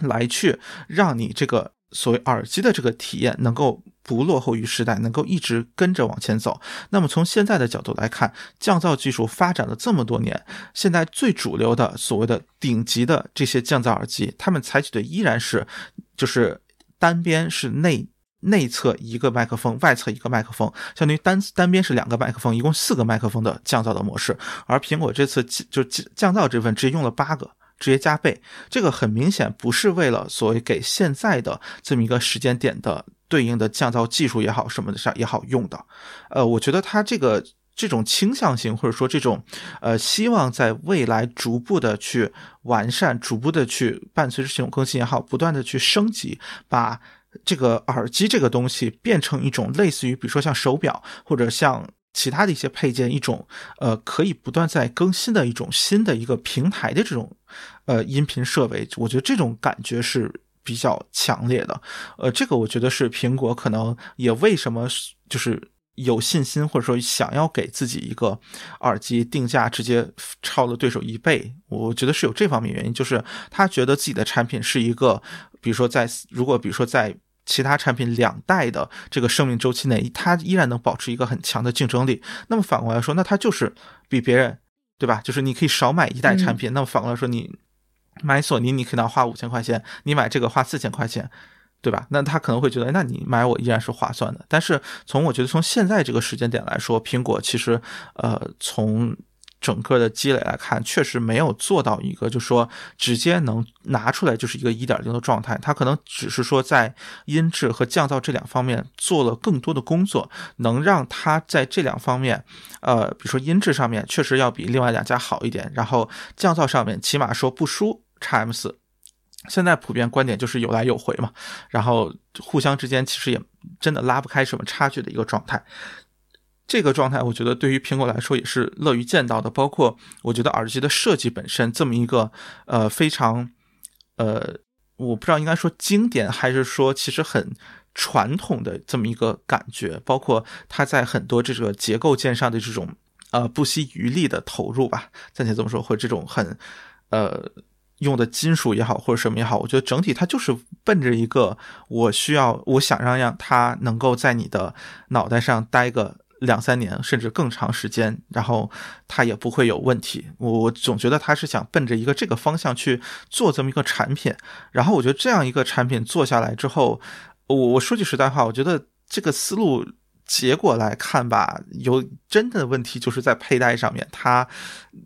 来去让你这个。所谓耳机的这个体验能够不落后于时代，能够一直跟着往前走。那么从现在的角度来看，降噪技术发展了这么多年，现在最主流的所谓的顶级的这些降噪耳机，他们采取的依然是就是单边是内内侧一个麦克风，外侧一个麦克风，相当于单单边是两个麦克风，一共四个麦克风的降噪的模式。而苹果这次就降噪这份直接用了八个。直接加倍，这个很明显不是为了所谓给现在的这么一个时间点的对应的降噪技术也好什么的上也好用的。呃，我觉得它这个这种倾向性或者说这种呃希望在未来逐步的去完善，逐步的去伴随着系统更新也好，不断的去升级，把这个耳机这个东西变成一种类似于比如说像手表或者像。其他的一些配件，一种呃可以不断在更新的一种新的一个平台的这种呃音频设备，我觉得这种感觉是比较强烈的。呃，这个我觉得是苹果可能也为什么就是有信心或者说想要给自己一个耳机定价直接超了对手一倍，我觉得是有这方面原因，就是他觉得自己的产品是一个，比如说在如果比如说在。其他产品两代的这个生命周期内，它依然能保持一个很强的竞争力。那么反过来说，那它就是比别人，对吧？就是你可以少买一代产品。那么反过来说，你买索尼，你可能花五千块钱；你买这个花四千块钱，对吧？那他可能会觉得，那你买我依然是划算的。但是从我觉得从现在这个时间点来说，苹果其实呃从。整个的积累来看，确实没有做到一个，就说直接能拿出来就是一个一点零的状态。它可能只是说在音质和降噪这两方面做了更多的工作，能让它在这两方面，呃，比如说音质上面确实要比另外两家好一点，然后降噪上面起码说不输 x M 四。现在普遍观点就是有来有回嘛，然后互相之间其实也真的拉不开什么差距的一个状态。这个状态，我觉得对于苹果来说也是乐于见到的。包括我觉得耳机的设计本身这么一个呃非常呃，我不知道应该说经典还是说其实很传统的这么一个感觉。包括它在很多这个结构件上的这种呃不惜余力的投入吧，暂且这么说，或者这种很呃用的金属也好，或者什么也好，我觉得整体它就是奔着一个我需要，我想让让它能够在你的脑袋上待个。两三年甚至更长时间，然后它也不会有问题。我总觉得他是想奔着一个这个方向去做这么一个产品。然后我觉得这样一个产品做下来之后，我我说句实在话，我觉得这个思路结果来看吧，有真的问题就是在佩戴上面，它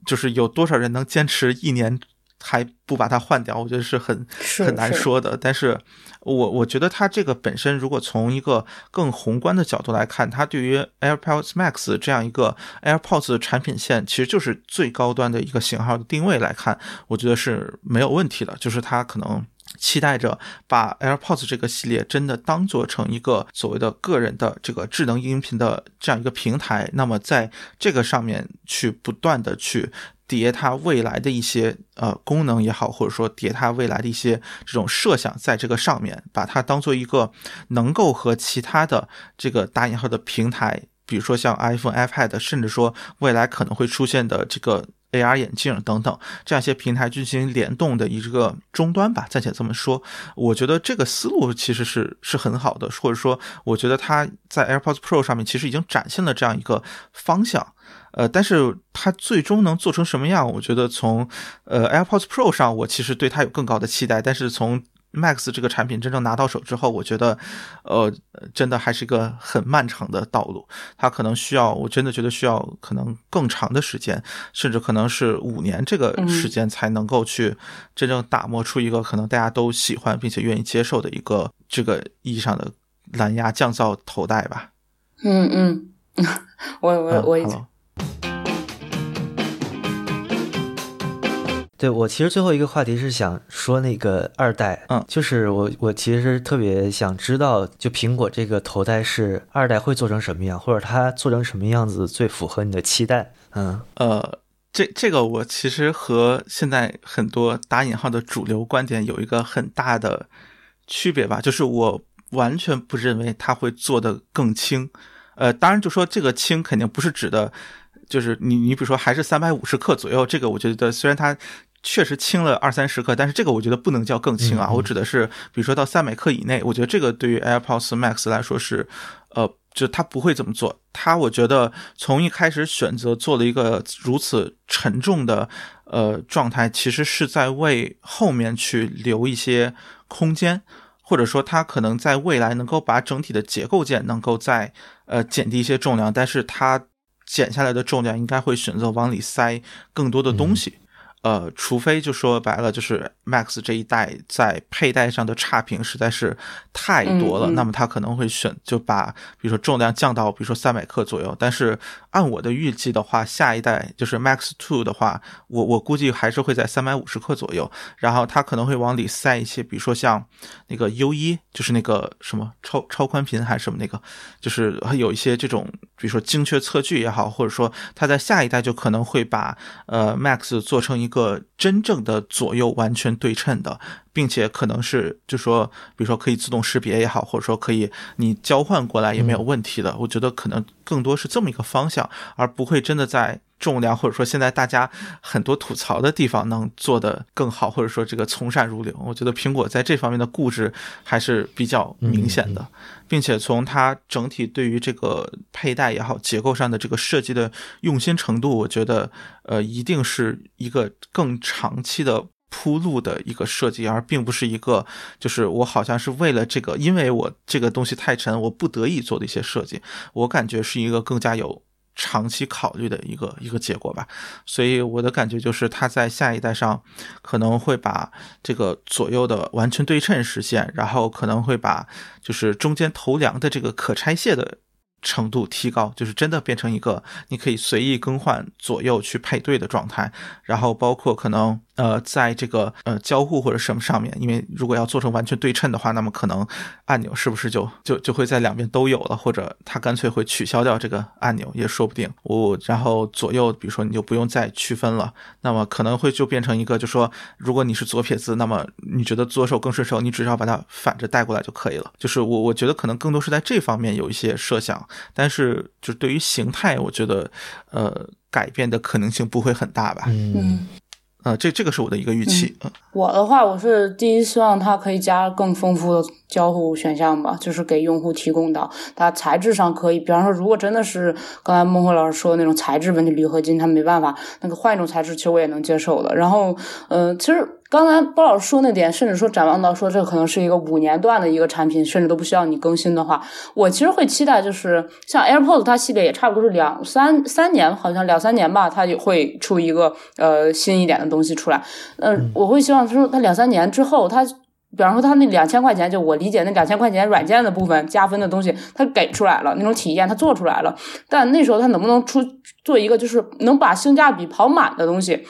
就是有多少人能坚持一年？还不把它换掉，我觉得是很很难说的。但是，我我觉得它这个本身，如果从一个更宏观的角度来看，它对于 AirPods Max 这样一个 AirPods 产品线，其实就是最高端的一个型号的定位来看，我觉得是没有问题的。就是它可能期待着把 AirPods 这个系列真的当做成一个所谓的个人的这个智能音频的这样一个平台，那么在这个上面去不断的去。叠它未来的一些呃功能也好，或者说叠它未来的一些这种设想，在这个上面，把它当做一个能够和其他的这个打引号的平台，比如说像 iPhone、iPad，甚至说未来可能会出现的这个 AR 眼镜等等这样一些平台进行联动的一个终端吧，暂且这么说。我觉得这个思路其实是是很好的，或者说，我觉得它在 AirPods Pro 上面其实已经展现了这样一个方向。呃，但是它最终能做成什么样？我觉得从呃 AirPods Pro 上，我其实对它有更高的期待。但是从 Max 这个产品真正拿到手之后，我觉得，呃，真的还是一个很漫长的道路。它可能需要，我真的觉得需要可能更长的时间，甚至可能是五年这个时间才能够去真正打磨出一个可能大家都喜欢并且愿意接受的一个这个意义上的蓝牙降噪头戴吧。嗯嗯，(laughs) 我我我也。对我其实最后一个话题是想说那个二代，嗯，就是我我其实特别想知道，就苹果这个头戴式二代会做成什么样，或者它做成什么样子最符合你的期待？嗯，呃，这这个我其实和现在很多打引号的主流观点有一个很大的区别吧，就是我完全不认为它会做的更轻。呃，当然就说这个轻肯定不是指的，就是你你比如说还是三百五十克左右，这个我觉得虽然它。确实轻了二三十克，但是这个我觉得不能叫更轻啊。我指的是，比如说到三百克以内，我觉得这个对于 AirPods Max 来说是，呃，就它不会这么做。它我觉得从一开始选择做了一个如此沉重的呃状态，其实是在为后面去留一些空间，或者说它可能在未来能够把整体的结构件能够在呃减低一些重量，但是它减下来的重量应该会选择往里塞更多的东西。呃，除非就说白了，就是 Max 这一代在佩戴上的差评实在是太多了，那么他可能会选就把比如说重量降到比如说三百克左右。但是按我的预计的话，下一代就是 Max Two 的话，我我估计还是会在三百五十克左右。然后它可能会往里塞一些，比如说像那个 U 一，就是那个什么超超宽频还是什么那个，就是有一些这种，比如说精确测距也好，或者说它在下一代就可能会把呃 Max 做成一个。个真正的左右完全对称的，并且可能是就说，比如说可以自动识别也好，或者说可以你交换过来也没有问题的。我觉得可能更多是这么一个方向，而不会真的在。重量或者说现在大家很多吐槽的地方能做得更好，或者说这个从善如流，我觉得苹果在这方面的固执还是比较明显的，并且从它整体对于这个佩戴也好，结构上的这个设计的用心程度，我觉得呃一定是一个更长期的铺路的一个设计，而并不是一个就是我好像是为了这个，因为我这个东西太沉，我不得已做的一些设计，我感觉是一个更加有。长期考虑的一个一个结果吧，所以我的感觉就是，它在下一代上可能会把这个左右的完全对称实现，然后可能会把就是中间头梁的这个可拆卸的。程度提高，就是真的变成一个你可以随意更换左右去配对的状态，然后包括可能呃，在这个呃交互或者什么上面，因为如果要做成完全对称的话，那么可能按钮是不是就就就会在两边都有了，或者它干脆会取消掉这个按钮也说不定。我然后左右，比如说你就不用再区分了，那么可能会就变成一个，就说如果你是左撇子，那么你觉得左手更顺手，你只要把它反着带过来就可以了。就是我我觉得可能更多是在这方面有一些设想。但是，就对于形态，我觉得，呃，改变的可能性不会很大吧。嗯，呃，这这个是我的一个预期。嗯，我的话，我是第一希望它可以加更丰富的交互选项吧，就是给用户提供到它材质上可以，比方说，如果真的是刚才孟辉老师说的那种材质问题，铝合金它没办法，那个换一种材质，其实我也能接受的。然后，嗯，其实。刚才包老师说那点，甚至说展望到说这可能是一个五年段的一个产品，甚至都不需要你更新的话，我其实会期待，就是像 AirPods 它系列也差不多是两三三年，好像两三年吧，它就会出一个呃新一点的东西出来。嗯，我会希望说它两三年之后，它比方说它那两千块钱，就我理解那两千块钱软件的部分加分的东西，它给出来了那种体验，它做出来了，但那时候它能不能出做一个就是能把性价比跑满的东西？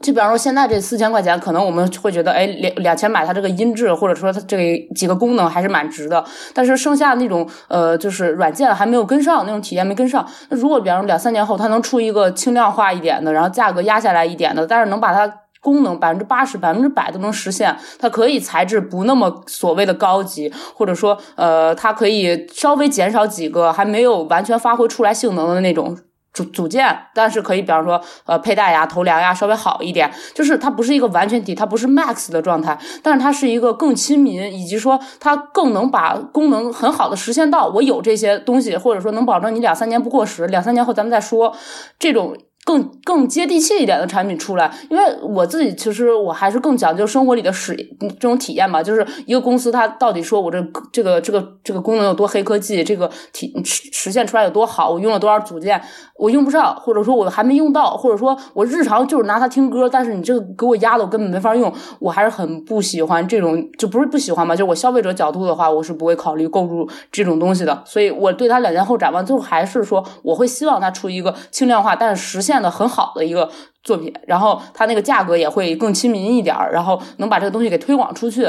就比方说，现在这四千块钱，可能我们会觉得，哎，两两千买它这个音质，或者说它这几个功能还是蛮值的。但是剩下那种，呃，就是软件还没有跟上，那种体验没跟上。那如果比方说两三年后，它能出一个轻量化一点的，然后价格压下来一点的，但是能把它功能百分之八十、百分之百都能实现，它可以材质不那么所谓的高级，或者说，呃，它可以稍微减少几个还没有完全发挥出来性能的那种。组组件，但是可以，比方说，呃，佩戴呀、头梁呀，稍微好一点，就是它不是一个完全体，它不是 Max 的状态，但是它是一个更亲民，以及说它更能把功能很好的实现到我有这些东西，或者说能保证你两三年不过时，两三年后咱们再说这种。更更接地气一点的产品出来，因为我自己其实我还是更讲究生活里的使这种体验吧。就是一个公司它到底说我这这个这个这个功能有多黑科技，这个体实实现出来有多好，我用了多少组件，我用不上，或者说我还没用到，或者说我日常就是拿它听歌，但是你这个给我压的我根本没法用，我还是很不喜欢这种，就不是不喜欢吧，就我消费者角度的话，我是不会考虑购入这种东西的。所以我对它两年后展望，最后还是说我会希望它出一个轻量化，但是实现。的很好的一个作品，然后它那个价格也会更亲民一点儿，然后能把这个东西给推广出去，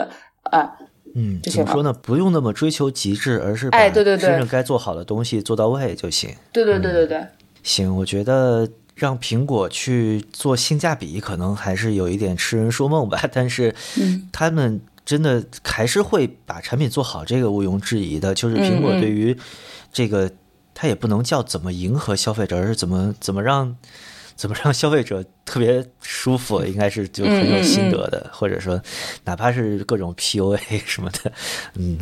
哎，嗯，怎么说呢？不用那么追求极致，而是哎，对对对，真正该做好的东西做到位就行。对对对对对，行，我觉得让苹果去做性价比，可能还是有一点痴人说梦吧。但是，他们真的还是会把产品做好，这个毋庸置疑的。就是苹果对于这个。它也不能叫怎么迎合消费者，而是怎么怎么让怎么让消费者特别舒服，应该是就很有心得的，或者说哪怕是各种 PUA 什么的，嗯，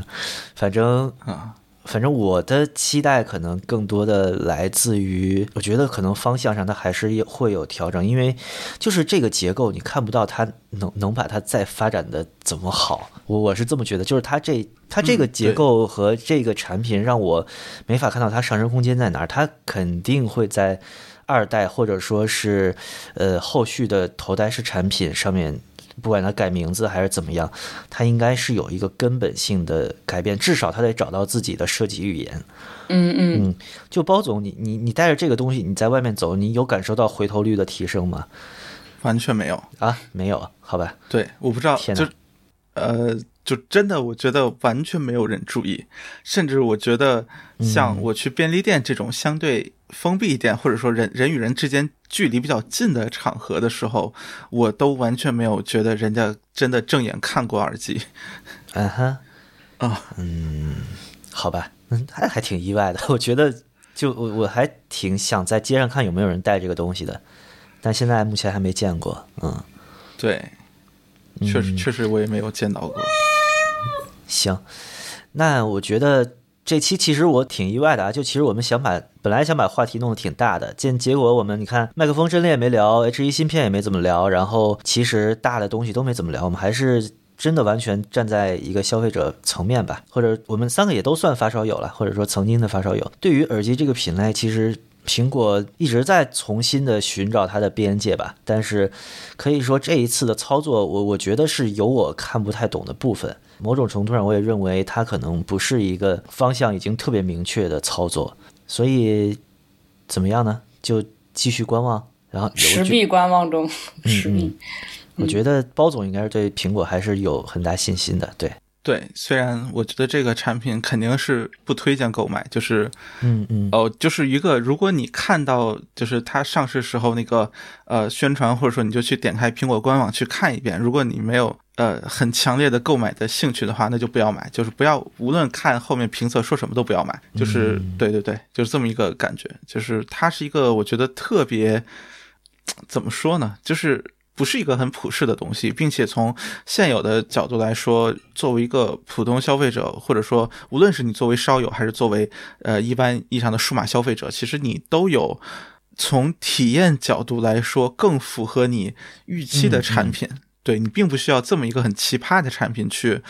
反正啊。反正我的期待可能更多的来自于，我觉得可能方向上它还是会有调整，因为就是这个结构你看不到它能能把它再发展的怎么好，我我是这么觉得，就是它这它这个结构和这个产品让我没法看到它上升空间在哪儿，它肯定会在二代或者说是呃后续的头戴式产品上面。不管他改名字还是怎么样，他应该是有一个根本性的改变，至少他得找到自己的设计语言。嗯嗯，就包总，你你你带着这个东西，你在外面走，你有感受到回头率的提升吗？完全没有啊，没有，好吧。对，我不知道，就呃，就真的，我觉得完全没有人注意，甚至我觉得像我去便利店这种相对封闭一点，或者说人人与人之间距离比较近的场合的时候，我都完全没有觉得人家真的正眼看过耳机。嗯哼，啊，嗯，好吧，嗯，还还挺意外的。(laughs) 我觉得，就我我还挺想在街上看有没有人带这个东西的，但现在目前还没见过。嗯，对，确实确实我也没有见到过。行，那我觉得。这期其实我挺意外的啊，就其实我们想把本来想把话题弄得挺大的，结结果我们你看麦克风阵列没聊，H 一芯片也没怎么聊，然后其实大的东西都没怎么聊，我们还是真的完全站在一个消费者层面吧，或者我们三个也都算发烧友了，或者说曾经的发烧友。对于耳机这个品类，其实苹果一直在重新的寻找它的边界吧，但是可以说这一次的操作，我我觉得是有我看不太懂的部分。某种程度上，我也认为它可能不是一个方向已经特别明确的操作，所以怎么样呢？就继续观望，然后持币观望中。(laughs) 持币，我觉得包总应该是对苹果还是有很大信心的。对对，虽然我觉得这个产品肯定是不推荐购买，就是嗯嗯哦，就是一个如果你看到就是它上市时候那个呃宣传，或者说你就去点开苹果官网去看一遍，如果你没有。呃，很强烈的购买的兴趣的话，那就不要买，就是不要，无论看后面评测说什么都不要买，就是对对对，就是这么一个感觉，就是它是一个我觉得特别，怎么说呢，就是不是一个很普世的东西，并且从现有的角度来说，作为一个普通消费者，或者说无论是你作为烧友还是作为呃一般意义上的数码消费者，其实你都有从体验角度来说更符合你预期的产品。对你并不需要这么一个很奇葩的产品去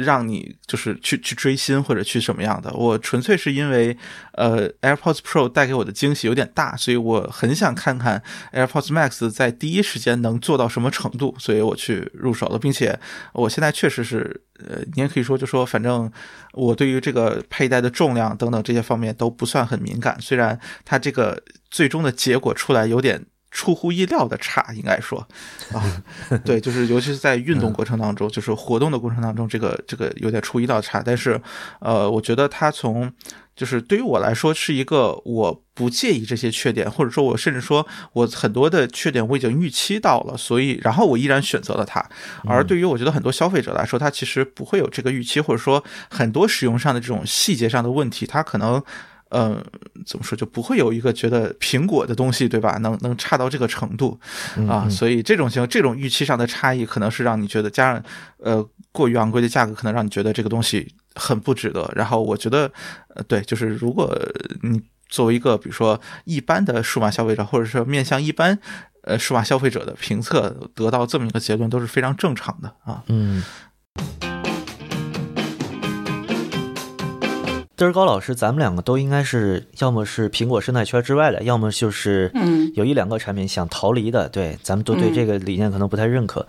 让你就是去去追星或者去什么样的，我纯粹是因为呃 AirPods Pro 带给我的惊喜有点大，所以我很想看看 AirPods Max 在第一时间能做到什么程度，所以我去入手了，并且我现在确实是呃，你也可以说就说反正我对于这个佩戴的重量等等这些方面都不算很敏感，虽然它这个最终的结果出来有点。出乎意料的差，应该说，(laughs) 啊，对，就是尤其是在运动过程当中，就是活动的过程当中，这个这个有点出意料差。但是，呃，我觉得它从就是对于我来说是一个我不介意这些缺点，或者说我甚至说我很多的缺点我已经预期到了，所以然后我依然选择了它。而对于我觉得很多消费者来说，他其实不会有这个预期，或者说很多使用上的这种细节上的问题，他可能。嗯，怎么说就不会有一个觉得苹果的东西，对吧？能能差到这个程度啊？所以这种情况，这种预期上的差异，可能是让你觉得加上呃过于昂贵的价格，可能让你觉得这个东西很不值得。然后我觉得，呃，对，就是如果你作为一个比如说一般的数码消费者，或者说面向一般呃数码消费者的评测，得到这么一个结论都是非常正常的啊。嗯。嘚儿高老师，咱们两个都应该是要么是苹果生态圈之外的，要么就是有一两个产品想逃离的。对，咱们都对这个理念可能不太认可。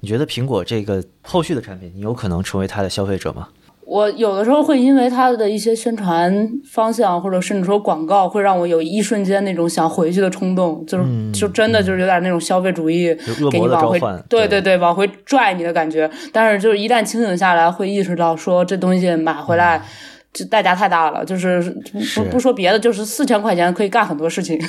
你觉得苹果这个后续的产品，你有可能成为它的消费者吗？我有的时候会因为它的一些宣传方向，或者甚至说广告，会让我有一瞬间那种想回去的冲动，就是就真的就是有点那种消费主义给你往回，对对对，往回拽你的感觉。但是就是一旦清醒下来，会意识到说这东西买回来。这代价太大了，就是不不说别的，就是四千块钱可以干很多事情。(laughs)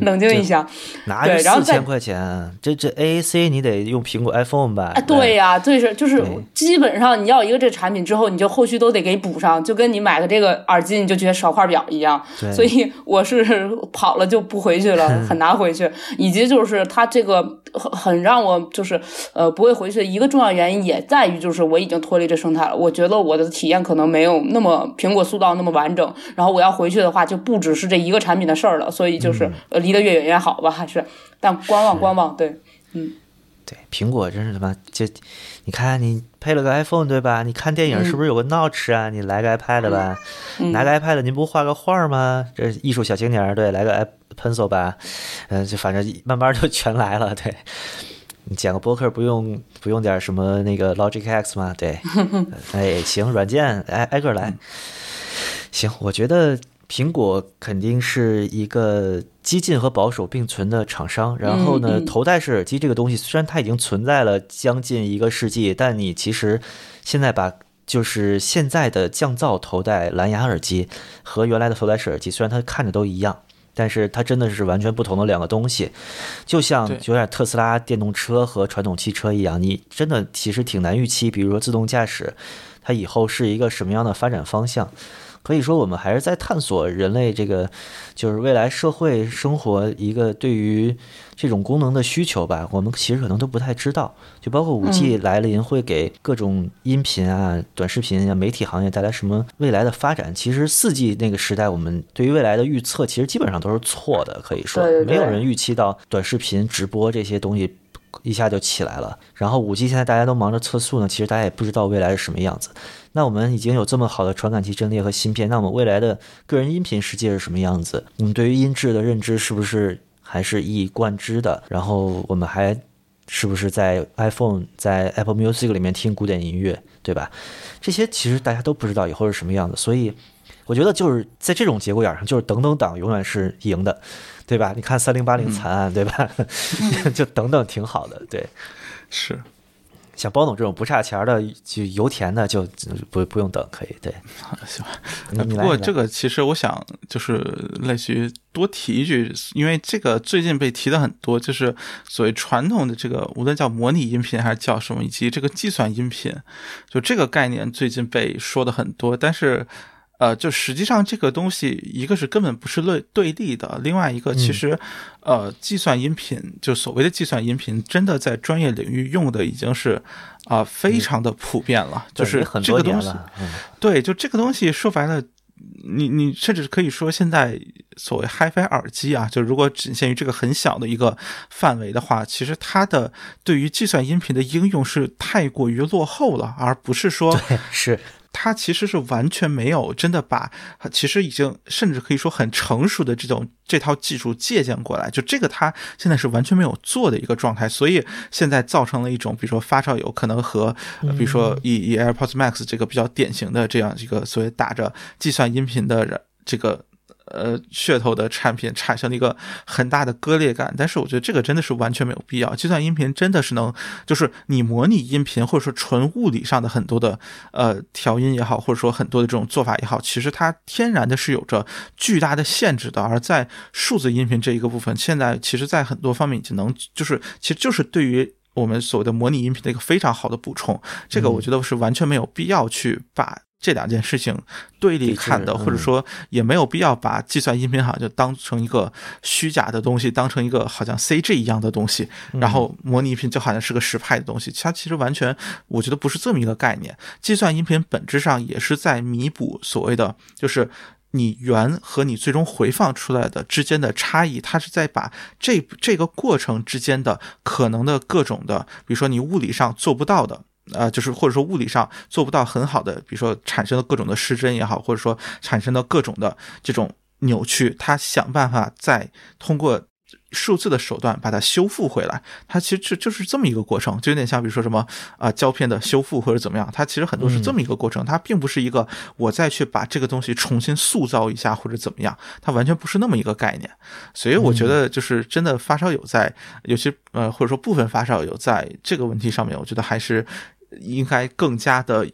冷静一下，哪有四千块钱？这这 A A C 你得用苹果 iPhone 吧？哎，对呀，这是就是基本上你要一个这产品之后，你就后续都得给补上，就跟你买个这个耳机，你就觉得少块表一样。所以我是 (laughs) 跑了就不回去了，很难回去。(laughs) 以及就是它这个很很让我就是呃不会回去的一个重要原因，也在于就是我已经脱离这生态了。我觉得我的体验可能没有那么苹果塑造那么完整。然后我要回去的话，就不只是这一个产品的事儿了。所以就是呃。离得越远越好吧，还是，但观望观望，对，嗯，对，苹果真是他妈就，你看你配了个 iPhone 对吧？你看电影是不是有个 Notch 啊？你来个 iPad 吧，拿个 iPad 您不画个画吗？这艺术小青年对，来个 Pencil 吧，嗯，就反正慢慢就全来了。对，你剪个播客不用不用点什么那个 Logic X 吗？对，(laughs) 哎，行，软件挨挨个来，行，我觉得。苹果肯定是一个激进和保守并存的厂商。然后呢，头戴式耳机这个东西，虽然它已经存在了将近一个世纪，但你其实现在把就是现在的降噪头戴蓝牙耳机和原来的头戴式耳机，虽然它看着都一样，但是它真的是完全不同的两个东西。就像有点特斯拉电动车和传统汽车一样，你真的其实挺难预期，比如说自动驾驶，它以后是一个什么样的发展方向。可以说，我们还是在探索人类这个，就是未来社会生活一个对于这种功能的需求吧。我们其实可能都不太知道，就包括五 G 来临会给各种音频啊、短视频啊、媒体行业带来什么未来的发展。其实四 G 那个时代，我们对于未来的预测其实基本上都是错的。可以说，没有人预期到短视频直播这些东西一下就起来了。然后五 G 现在大家都忙着测速呢，其实大家也不知道未来是什么样子。那我们已经有这么好的传感器阵列和芯片，那我们未来的个人音频世界是什么样子？我们对于音质的认知是不是还是一以贯之的？然后我们还是不是在 iPhone、在 Apple Music 里面听古典音乐，对吧？这些其实大家都不知道以后是什么样子，所以我觉得就是在这种节骨眼上，就是等等党永远是赢的，对吧？你看三零八零惨案，对吧？(laughs) 就等等挺好的，对，是。像包总这种不差钱的，就油田的，就不不用等，可以对。(laughs) 行吧。不过这个其实我想就是类似于多提一句，因为这个最近被提的很多，就是所谓传统的这个，无论叫模拟音频还是叫什么，以及这个计算音频，就这个概念最近被说的很多，但是。呃，就实际上这个东西，一个是根本不是对对立的，另外一个其实，呃，计算音频就所谓的计算音频，真的在专业领域用的已经是啊非常的普遍了，就是这个东西，对，就这个东西说白了，你你甚至可以说现在所谓 HiFi 耳机啊，就如果仅限于这个很小的一个范围的话，其实它的对于计算音频的应用是太过于落后了，而不是说是。它其实是完全没有真的把，其实已经甚至可以说很成熟的这种这套技术借鉴过来，就这个它现在是完全没有做的一个状态，所以现在造成了一种，比如说发烧友可能和，比如说以以 AirPods Max 这个比较典型的这样一个所谓打着计算音频的人这个。呃，噱头的产品产生了一个很大的割裂感，但是我觉得这个真的是完全没有必要。计算音频真的是能，就是你模拟音频或者说纯物理上的很多的呃调音也好，或者说很多的这种做法也好，其实它天然的是有着巨大的限制的。而在数字音频这一个部分，现在其实在很多方面已经能，就是其实就是对于我们所谓的模拟音频的一个非常好的补充。这个我觉得是完全没有必要去把。这两件事情对立看的，或者说也没有必要把计算音频好像就当成一个虚假的东西，当成一个好像 CG 一样的东西，然后模拟音频就好像是个实拍的东西。它其实完全，我觉得不是这么一个概念。计算音频本质上也是在弥补所谓的，就是你原和你最终回放出来的之间的差异。它是在把这这个过程之间的可能的各种的，比如说你物理上做不到的。呃，就是或者说物理上做不到很好的，比如说产生的各种的失真也好，或者说产生的各种的这种扭曲，他想办法再通过数字的手段把它修复回来。它其实就就是这么一个过程，就有点像比如说什么啊胶片的修复或者怎么样，它其实很多是这么一个过程，它并不是一个我再去把这个东西重新塑造一下或者怎么样，它完全不是那么一个概念。所以我觉得就是真的发烧友在，尤其呃或者说部分发烧友在这个问题上面，我觉得还是。应该更加的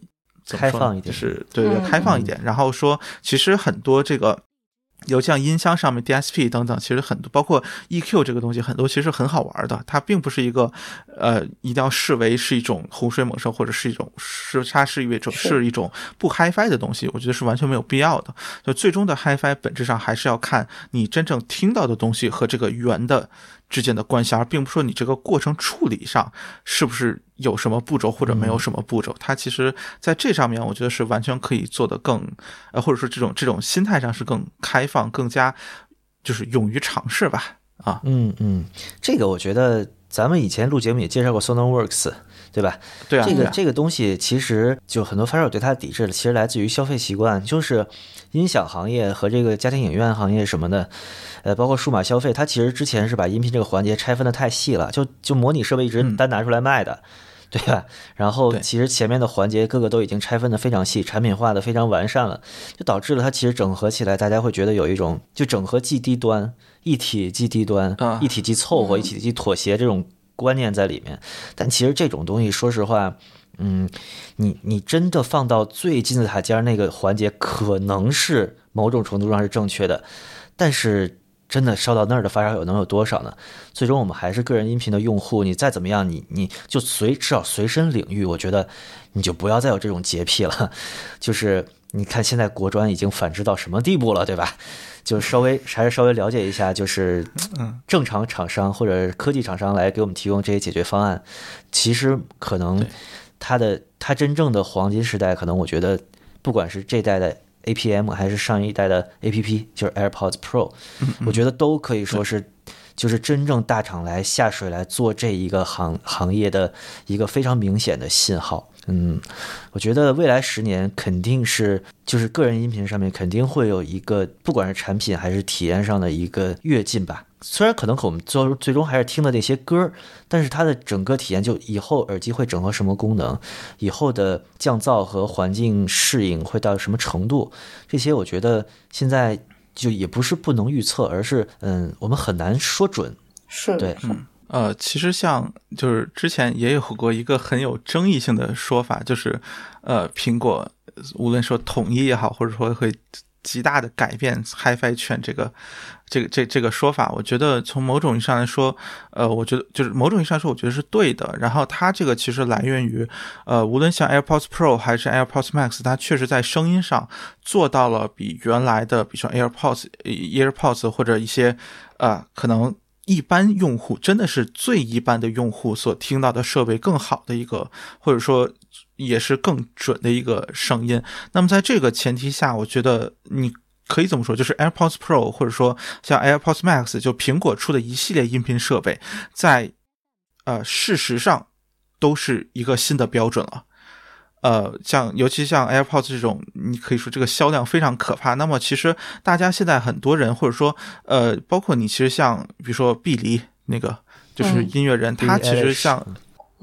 开放一点，是对对，开放一点。然后说，其实很多这个，有像音箱上面 DSP 等等，其实很多，包括 EQ 这个东西，很多其实很好玩的。它并不是一个，呃，一定要视为是一种洪水猛兽，或者是一种是它是一种是一种不 HiFi 的东西。我觉得是完全没有必要的。就最终的 HiFi 本质上还是要看你真正听到的东西和这个圆的。之间的关系，而并不说你这个过程处理上是不是有什么步骤或者没有什么步骤，它其实在这上面，我觉得是完全可以做得更，呃，或者说这种这种心态上是更开放、更加就是勇于尝试吧。啊，嗯嗯，这个我觉得咱们以前录节目也介绍过 Sonarworks，对吧？对啊，这个这个东西其实就很多发烧友对它的抵制，其实来自于消费习惯，就是音响行业和这个家庭影院行业什么的。呃，包括数码消费，它其实之前是把音频这个环节拆分的太细了，就就模拟设备一直单拿出来卖的，对吧？然后其实前面的环节各个都已经拆分的非常细，产品化的非常完善了，就导致了它其实整合起来，大家会觉得有一种就整合既低端，一体既低端，一体既凑合，一体既妥协这种观念在里面。但其实这种东西，说实话。嗯，你你真的放到最金字塔尖那个环节，可能是某种程度上是正确的，但是真的烧到那儿的发烧友能有多少呢？最终我们还是个人音频的用户，你再怎么样，你你就随至少随身领域，我觉得你就不要再有这种洁癖了。(laughs) 就是你看现在国专已经反制到什么地步了，对吧？就稍微还是稍微了解一下，就是正常厂商或者科技厂商来给我们提供这些解决方案，其实可能它的它真正的黄金时代，可能我觉得不管是这代的 APM 还是上一代的 APP，就是 AirPods Pro，我觉得都可以说是就是真正大厂来下水来做这一个行行业的一个非常明显的信号。嗯，我觉得未来十年肯定是，就是个人音频上面肯定会有一个，不管是产品还是体验上的一个跃进吧。虽然可能我们最最终还是听的那些歌，但是它的整个体验，就以后耳机会整合什么功能，以后的降噪和环境适应会到什么程度，这些我觉得现在就也不是不能预测，而是嗯，我们很难说准。是，对。呃，其实像就是之前也有过一个很有争议性的说法，就是呃，苹果无论说统一也好，或者说会极大的改变 HiFi 圈这个这个这这个说法，我觉得从某种意义上来说，呃，我觉得就是某种意义上说，我觉得是对的。然后它这个其实来源于呃，无论像 AirPods Pro 还是 AirPods Max，它确实在声音上做到了比原来的，比如说 AirPods AirPods 或者一些呃可能。一般用户真的是最一般的用户所听到的设备更好的一个，或者说也是更准的一个声音。那么在这个前提下，我觉得你可以这么说，就是 AirPods Pro 或者说像 AirPods Max，就苹果出的一系列音频设备，在呃事实上都是一个新的标准了。呃，像尤其像 AirPods 这种，你可以说这个销量非常可怕。那么其实大家现在很多人，或者说呃，包括你，其实像比如说碧梨那个就是音乐人，他其实像，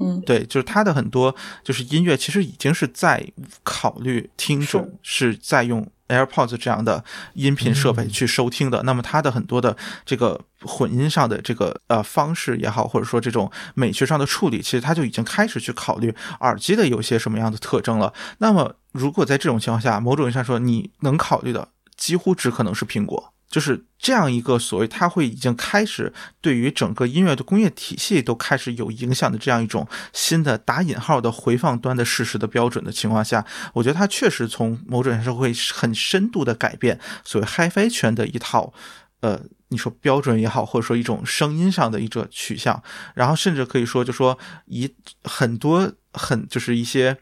嗯，对，就是他的很多就是音乐，其实已经是在考虑听众是在用。AirPods 这样的音频设备去收听的，那么他的很多的这个混音上的这个呃方式也好，或者说这种美学上的处理，其实他就已经开始去考虑耳机的有些什么样的特征了。那么如果在这种情况下，某种意义上说，你能考虑的几乎只可能是苹果。就是这样一个所谓，它会已经开始对于整个音乐的工业体系都开始有影响的这样一种新的打引号的回放端的事实的标准的情况下，我觉得它确实从某种意义上会很深度的改变所谓 HiFi 圈的一套，呃，你说标准也好，或者说一种声音上的一种取向，然后甚至可以说，就说一很多很就是一些。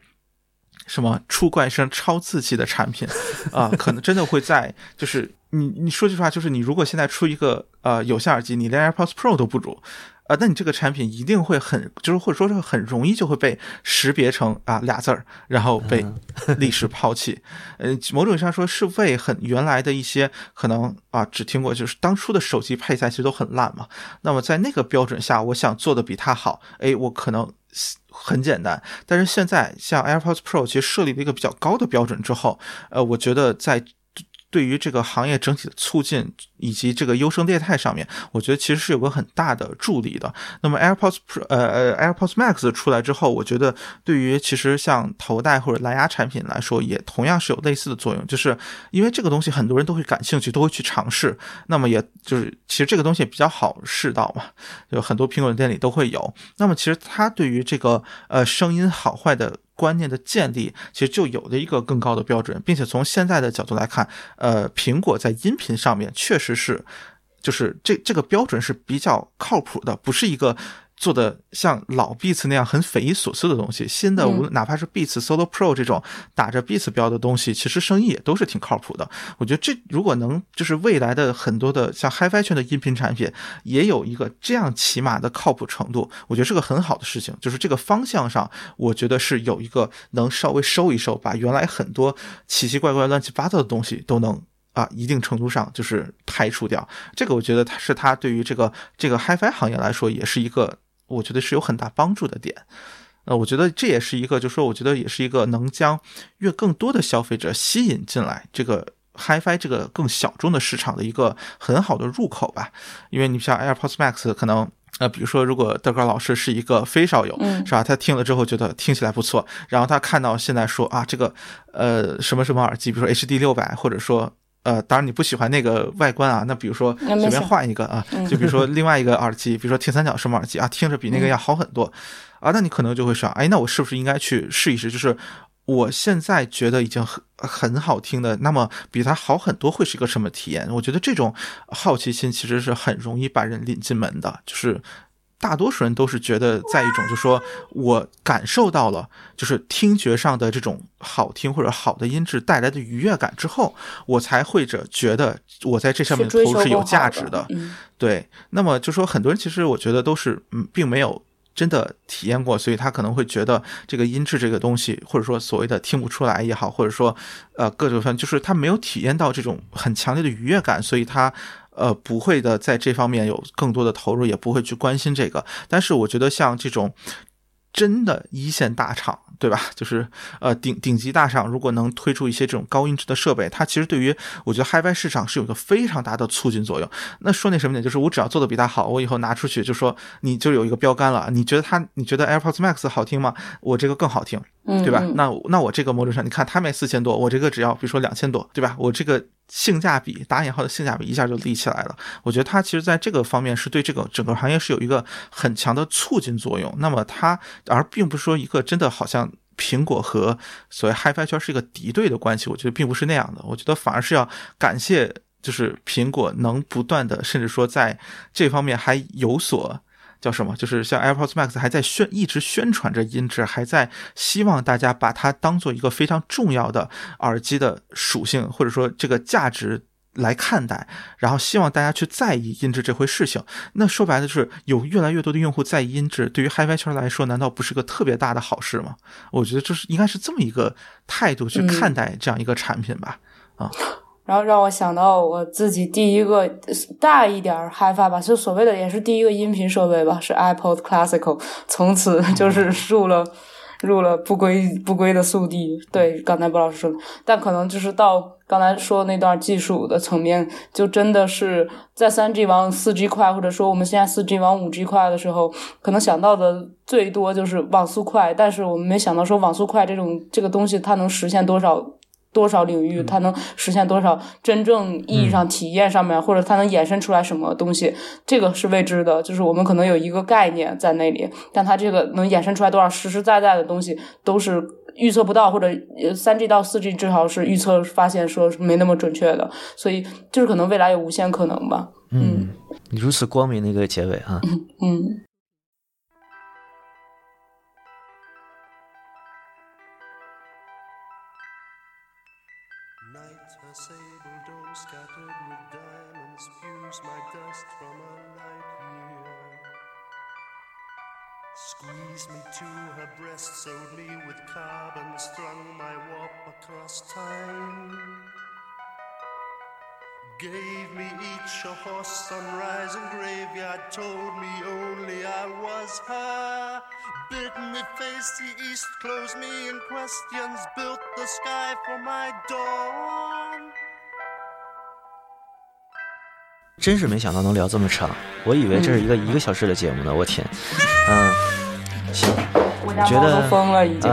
什么出怪声超刺激的产品啊，可能真的会在就是你你说句实话，就是你如果现在出一个呃有线耳机，你连 AirPods Pro 都不如，啊，那你这个产品一定会很就是或者说是很容易就会被识别成啊俩字儿，然后被 (laughs) 历史抛弃。呃，某种意义上说是为很原来的一些可能啊只听过就是当初的手机配菜其实都很烂嘛。那么在那个标准下，我想做的比它好，哎，我可能。很简单，但是现在像 AirPods Pro 其实设立了一个比较高的标准之后，呃，我觉得在。对于这个行业整体的促进以及这个优胜劣汰上面，我觉得其实是有个很大的助力的。那么 AirPods Pro 呃呃 AirPods Max 出来之后，我觉得对于其实像头戴或者蓝牙产品来说，也同样是有类似的作用。就是因为这个东西很多人都会感兴趣，都会去尝试。那么也就是其实这个东西比较好试到嘛，就很多苹果店里都会有。那么其实它对于这个呃声音好坏的。观念的建立，其实就有了一个更高的标准，并且从现在的角度来看，呃，苹果在音频上面确实是，就是这这个标准是比较靠谱的，不是一个。做的像老 Beats 那样很匪夷所思的东西，新的无哪怕是 Beats Solo Pro 这种打着 Beats 标的东西，其实生意也都是挺靠谱的。我觉得这如果能就是未来的很多的像 HiFi 圈的音频产品，也有一个这样起码的靠谱程度，我觉得是个很好的事情。就是这个方向上，我觉得是有一个能稍微收一收，把原来很多奇奇怪怪、乱七八糟的东西都能啊一定程度上就是排除掉。这个我觉得它是它对于这个这个 HiFi 行业来说也是一个。我觉得是有很大帮助的点，呃，我觉得这也是一个，就是说我觉得也是一个能将越更多的消费者吸引进来这个 HiFi 这个更小众的市场的一个很好的入口吧。因为你像 AirPods Max 可能那比如说，如果德高老师是一个非少友，是吧？他听了之后觉得听起来不错，然后他看到现在说啊，这个呃什么什么耳机，比如说 HD 六百，或者说呃，当然你不喜欢那个外观啊，那比如说随便换一个啊，(laughs) 就比如说另外一个耳机，比如说铁三角什么耳机啊，听着比那个要好很多啊，那你可能就会想，哎，那我是不是应该去试一试？就是我现在觉得已经很很好听的，那么比它好很多会是一个什么体验？我觉得这种好奇心其实是很容易把人领进门的，就是。大多数人都是觉得，在一种就是说我感受到了，就是听觉上的这种好听或者好的音质带来的愉悦感之后，我才会着觉得我在这上面投入是有价值的。对，那么就说很多人其实我觉得都是嗯，并没有真的体验过，所以他可能会觉得这个音质这个东西，或者说所谓的听不出来也好，或者说呃各种方，就是他没有体验到这种很强烈的愉悦感，所以他。呃，不会的，在这方面有更多的投入，也不会去关心这个。但是我觉得像这种真的一线大厂，对吧？就是呃顶顶级大厂，如果能推出一些这种高音质的设备，它其实对于我觉得 HiFi 市场是有一个非常大的促进作用。那说那什么点，就是我只要做的比它好，我以后拿出去就说你就有一个标杆了。你觉得它，你觉得 AirPods Max 好听吗？我这个更好听，对吧？那那我这个某种上，你看它卖四千多，我这个只要比如说两千多，对吧？我这个。性价比打引号的性价比一下就立起来了，我觉得它其实在这个方面是对这个整个行业是有一个很强的促进作用。那么它而并不是说一个真的好像苹果和所谓 HiFi 圈是一个敌对的关系，我觉得并不是那样的。我觉得反而是要感谢，就是苹果能不断的，甚至说在这方面还有所。叫什么？就是像 AirPods Max 还在宣一直宣传着音质，还在希望大家把它当做一个非常重要的耳机的属性或者说这个价值来看待，然后希望大家去在意音质这回事情。那说白了就是有越来越多的用户在意音质，对于 HiFi 圈来说，难道不是个特别大的好事吗？我觉得这是应该是这么一个态度去看待这样一个产品吧。啊。然后让我想到我自己第一个大一点 HiFi 吧，就所谓的也是第一个音频设备吧，是 Apple Classical，从此 (laughs) 就是入了入了不归不归的宿地。对，刚才布老师说的，但可能就是到刚才说那段技术的层面，就真的是在三 G 往四 G 快，或者说我们现在四 G 往五 G 快的时候，可能想到的最多就是网速快，但是我们没想到说网速快这种这个东西它能实现多少。多少领域，它能实现多少真正意义上体验上面，或者它能衍生出来什么东西，这个是未知的。就是我们可能有一个概念在那里，但它这个能衍生出来多少实实在在的东西，都是预测不到，或者三 G 到四 G 至少是预测发现说没那么准确的。所以就是可能未来有无限可能吧。嗯，你如此光明的一个结尾啊。嗯。A horse, sunrise and graveyard, told me only I was her. Bid me face the east, closed me in questions, built the sky for my dawn. 真是没想到能聊这么长，我以为这是一个一个小时的节目呢，我天，嗯，行，觉得疯了已经，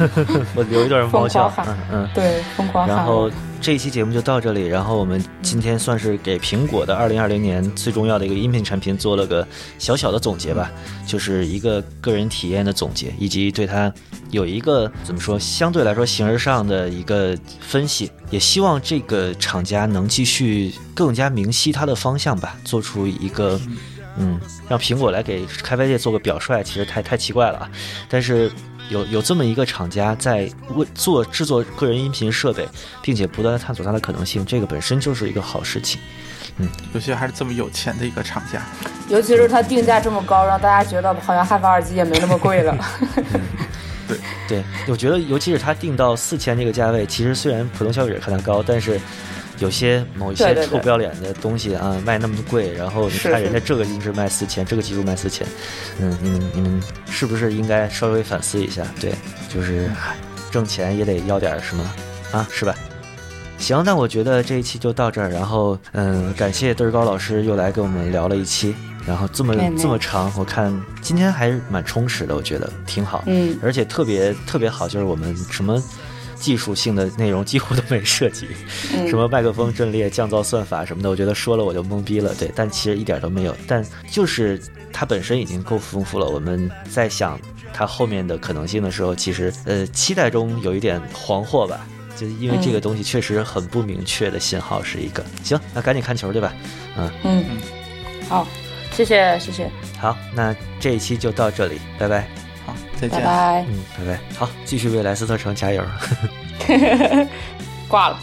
(laughs) 我留一段猫叫，嗯嗯，对，疯狂然后。这一期节目就到这里，然后我们今天算是给苹果的二零二零年最重要的一个音频产品做了个小小的总结吧，就是一个个人体验的总结，以及对它有一个怎么说相对来说形而上的一个分析，也希望这个厂家能继续更加明晰它的方向吧，做出一个嗯，让苹果来给开发界做个表率，其实太太奇怪了啊，但是。有有这么一个厂家在为做制作个人音频设备，并且不断的探索它的可能性，这个本身就是一个好事情。嗯，尤其还是这么有钱的一个厂家，尤其是它定价这么高，让大家觉得好像汉法耳机也没那么贵了。(laughs) 对对，我觉得尤其是它定到四千这个价位，其实虽然普通消费者看它高，但是。有些某一些臭不要脸的东西啊，卖那么贵，然后你看人家这个音质卖四千，这个技术卖四千，嗯，你们你们是不是应该稍微反思一下？对，就是挣钱也得要点什么啊，是吧？行，那我觉得这一期就到这儿，然后嗯，感谢嘚儿高老师又来跟我们聊了一期，然后这么这么长，我看今天还是蛮充实的，我觉得挺好。嗯，而且特别特别好，就是我们什么技术性的内容几乎都没涉及，什么麦克风阵列、降噪算法什么的，我觉得说了我就懵逼了。对，但其实一点都没有。但就是它本身已经够丰富了。我们在想它后面的可能性的时候，其实呃期待中有一点惶惑吧。就因为这个东西确实很不明确的信号是一个。行，那赶紧看球对吧？嗯嗯嗯，好，谢谢谢谢。好，那这一期就到这里，拜拜。好，再见。拜拜。嗯，拜拜。好，继续为莱斯特城加油。(laughs) (laughs) 挂了。